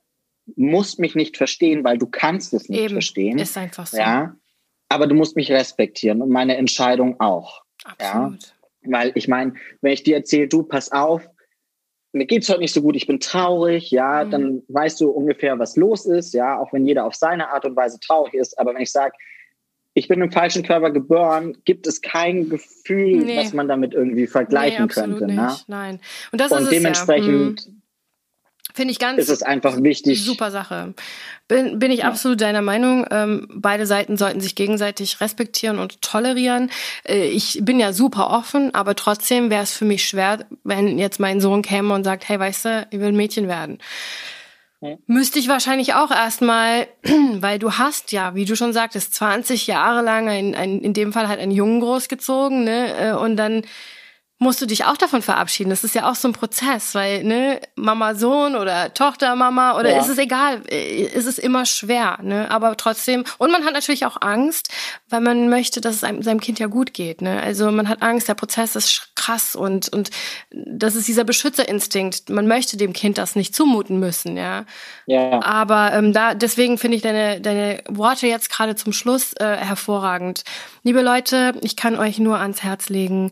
musst mich nicht verstehen, weil du kannst es nicht Eben. verstehen. Ist einfach so. Ja, aber du musst mich respektieren und meine Entscheidung auch. Absolut. Ja? Weil ich meine, wenn ich dir erzähle, du pass auf, mir geht's heute nicht so gut, ich bin traurig, ja, mhm. dann weißt du ungefähr, was los ist, ja, auch wenn jeder auf seine Art und Weise traurig ist. Aber wenn ich sage, ich bin im falschen Körper geboren, gibt es kein Gefühl, nee. was man damit irgendwie vergleichen nee, könnte. Nicht. Ne? Nein. Und das und ist dementsprechend, es ja. hm. Finde ich ganz. Ist es einfach wichtig. Super Sache. Bin, bin ich ja. absolut deiner Meinung. Ähm, beide Seiten sollten sich gegenseitig respektieren und tolerieren. Äh, ich bin ja super offen, aber trotzdem wäre es für mich schwer, wenn jetzt mein Sohn käme und sagt, hey, weißt du, ich will ein Mädchen werden. Müsste ich wahrscheinlich auch erstmal, weil du hast ja, wie du schon sagtest, 20 Jahre lang ein, ein, in dem Fall halt einen Jungen großgezogen, ne? Äh, und dann musst du dich auch davon verabschieden. Das ist ja auch so ein Prozess, weil, ne, Mama, Sohn oder Tochter, Mama oder ja. ist es egal, äh, ist es immer schwer, ne, aber trotzdem, und man hat natürlich auch Angst, weil man möchte, dass es einem, seinem Kind ja gut geht, ne, also man hat Angst, der Prozess ist krass und, und das ist dieser Beschützerinstinkt, man möchte dem Kind das nicht zumuten müssen, ja. Ja. Aber ähm, da, deswegen finde ich deine, deine Worte jetzt gerade zum Schluss äh, hervorragend. Liebe Leute, ich kann euch nur ans Herz legen,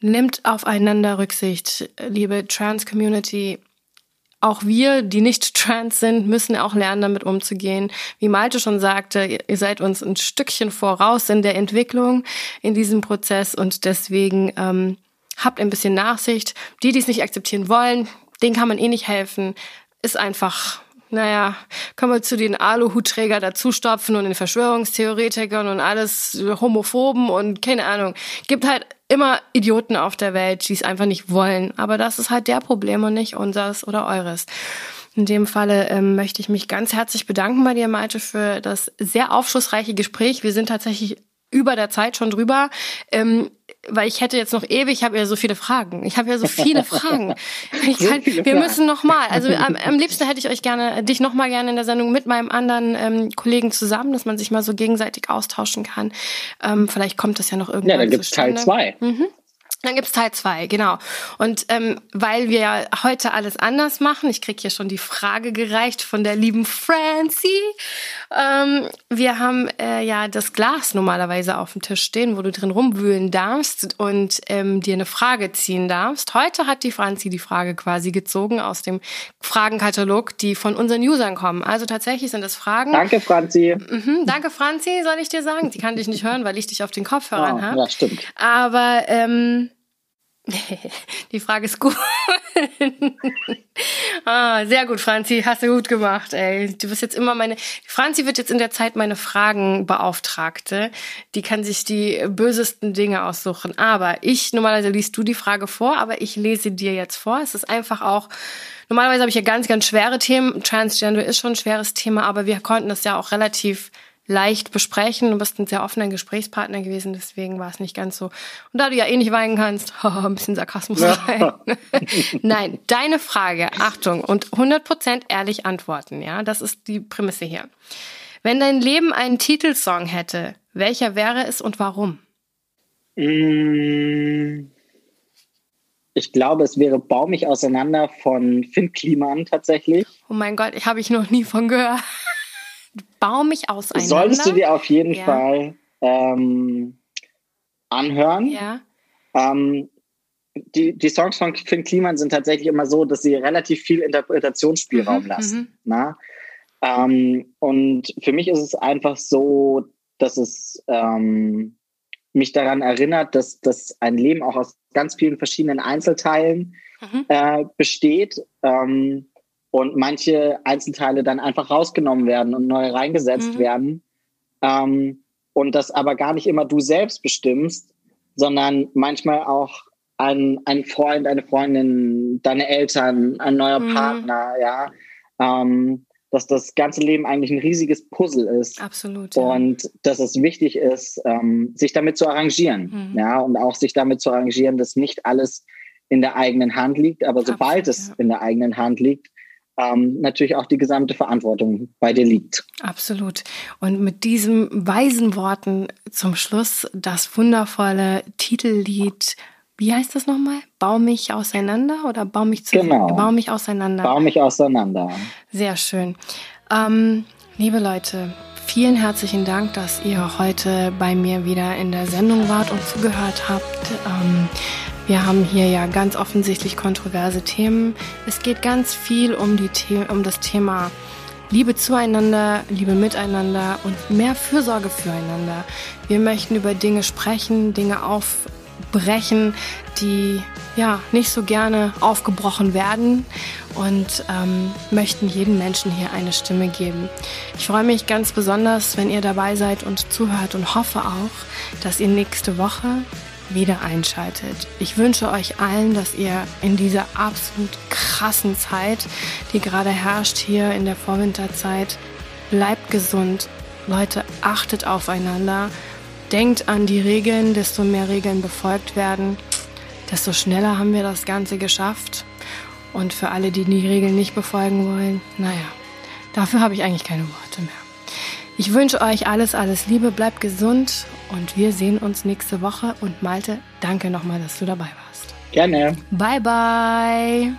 Nehmt aufeinander Rücksicht, liebe Trans-Community. Auch wir, die nicht trans sind, müssen auch lernen, damit umzugehen. Wie Malte schon sagte, ihr seid uns ein Stückchen voraus in der Entwicklung in diesem Prozess und deswegen ähm, habt ein bisschen Nachsicht. Die, die es nicht akzeptieren wollen, denen kann man eh nicht helfen. Ist einfach naja, können wir zu den Aluhutträger dazustopfen und den Verschwörungstheoretikern und alles Homophoben und keine Ahnung. Gibt halt immer Idioten auf der Welt, die es einfach nicht wollen. Aber das ist halt der Problem und nicht unseres oder eures. In dem Falle ähm, möchte ich mich ganz herzlich bedanken bei dir, Malte, für das sehr aufschlussreiche Gespräch. Wir sind tatsächlich über der Zeit schon drüber, ähm, weil ich hätte jetzt noch ewig, ich habe ja so viele Fragen. Ich habe ja so viele Fragen. Ich kann, so wir Fragen. müssen noch mal. Also am, am liebsten hätte ich euch gerne, dich noch mal gerne in der Sendung mit meinem anderen ähm, Kollegen zusammen, dass man sich mal so gegenseitig austauschen kann. Ähm, vielleicht kommt das ja noch irgendwann. Ja, dann gibt's Teil zwei. Mhm. Dann gibt's Teil zwei, genau. Und ähm, weil wir ja heute alles anders machen, ich krieg hier schon die Frage gereicht von der lieben Francie. Ähm, wir haben äh, ja das Glas normalerweise auf dem Tisch stehen, wo du drin rumwühlen darfst und ähm, dir eine Frage ziehen darfst. Heute hat die Francie die Frage quasi gezogen aus dem Fragenkatalog, die von unseren Usern kommen. Also tatsächlich sind es Fragen. Danke, Franzi. Mhm, danke, Franzi, soll ich dir sagen. Die kann dich nicht hören, weil ich dich auf den Kopfhörern oh, habe. Ja, stimmt. Aber ähm, Die Frage ist gut. ah, sehr gut, Franzi. Hast du gut gemacht, ey. Du bist jetzt immer meine. Franzi wird jetzt in der Zeit meine Fragenbeauftragte. Die kann sich die bösesten Dinge aussuchen. Aber ich, normalerweise liest du die Frage vor, aber ich lese dir jetzt vor. Es ist einfach auch. Normalerweise habe ich ja ganz, ganz schwere Themen. Transgender ist schon ein schweres Thema, aber wir konnten das ja auch relativ leicht besprechen. Du bist ein sehr offener Gesprächspartner gewesen, deswegen war es nicht ganz so. Und da du ja eh nicht weinen kannst, ein bisschen Sarkasmus rein. Nein, deine Frage, Achtung, und 100% ehrlich antworten, ja, das ist die Prämisse hier. Wenn dein Leben einen Titelsong hätte, welcher wäre es und warum? Mm, ich glaube, es wäre Bau mich auseinander von Finn Kliman tatsächlich. Oh mein Gott, ich habe ich noch nie von gehört baue mich auseinander. Solltest du dir auf jeden ja. Fall ähm, anhören. Ja. Ähm, die, die Songs von Finn Kliman sind tatsächlich immer so, dass sie relativ viel Interpretationsspielraum mhm, lassen. Mhm. Na? Ähm, und für mich ist es einfach so, dass es ähm, mich daran erinnert, dass, dass ein Leben auch aus ganz vielen verschiedenen Einzelteilen mhm. äh, besteht. Ähm, und manche Einzelteile dann einfach rausgenommen werden und neu reingesetzt mhm. werden. Ähm, und das aber gar nicht immer du selbst bestimmst, sondern manchmal auch ein, ein Freund, eine Freundin, deine Eltern, ein neuer mhm. Partner, ja. Ähm, dass das ganze Leben eigentlich ein riesiges Puzzle ist. Absolut. Ja. Und dass es wichtig ist, ähm, sich damit zu arrangieren. Mhm. Ja, und auch sich damit zu arrangieren, dass nicht alles in der eigenen Hand liegt, aber sobald Absolut, es ja. in der eigenen Hand liegt, ähm, natürlich auch die gesamte Verantwortung bei dir liegt. Absolut. Und mit diesen weisen Worten zum Schluss das wundervolle Titellied. Wie heißt das nochmal? Bau mich auseinander oder bau mich zu genau. Bau mich auseinander. Bau mich auseinander. Sehr schön. Ähm, liebe Leute, vielen herzlichen Dank, dass ihr heute bei mir wieder in der Sendung wart und zugehört habt. Ähm, wir haben hier ja ganz offensichtlich kontroverse Themen. Es geht ganz viel um, die The um das Thema Liebe zueinander, Liebe miteinander und mehr Fürsorge füreinander. Wir möchten über Dinge sprechen, Dinge auf brechen, die ja nicht so gerne aufgebrochen werden und ähm, möchten jedem Menschen hier eine Stimme geben. Ich freue mich ganz besonders, wenn ihr dabei seid und zuhört und hoffe auch, dass ihr nächste Woche wieder einschaltet. Ich wünsche euch allen, dass ihr in dieser absolut krassen Zeit, die gerade herrscht hier in der Vorwinterzeit, bleibt gesund. Leute, achtet aufeinander. Denkt an die Regeln, desto mehr Regeln befolgt werden, desto schneller haben wir das Ganze geschafft. Und für alle, die die Regeln nicht befolgen wollen, naja, dafür habe ich eigentlich keine Worte mehr. Ich wünsche euch alles, alles Liebe, bleibt gesund und wir sehen uns nächste Woche. Und Malte, danke nochmal, dass du dabei warst. Gerne. Bye, bye.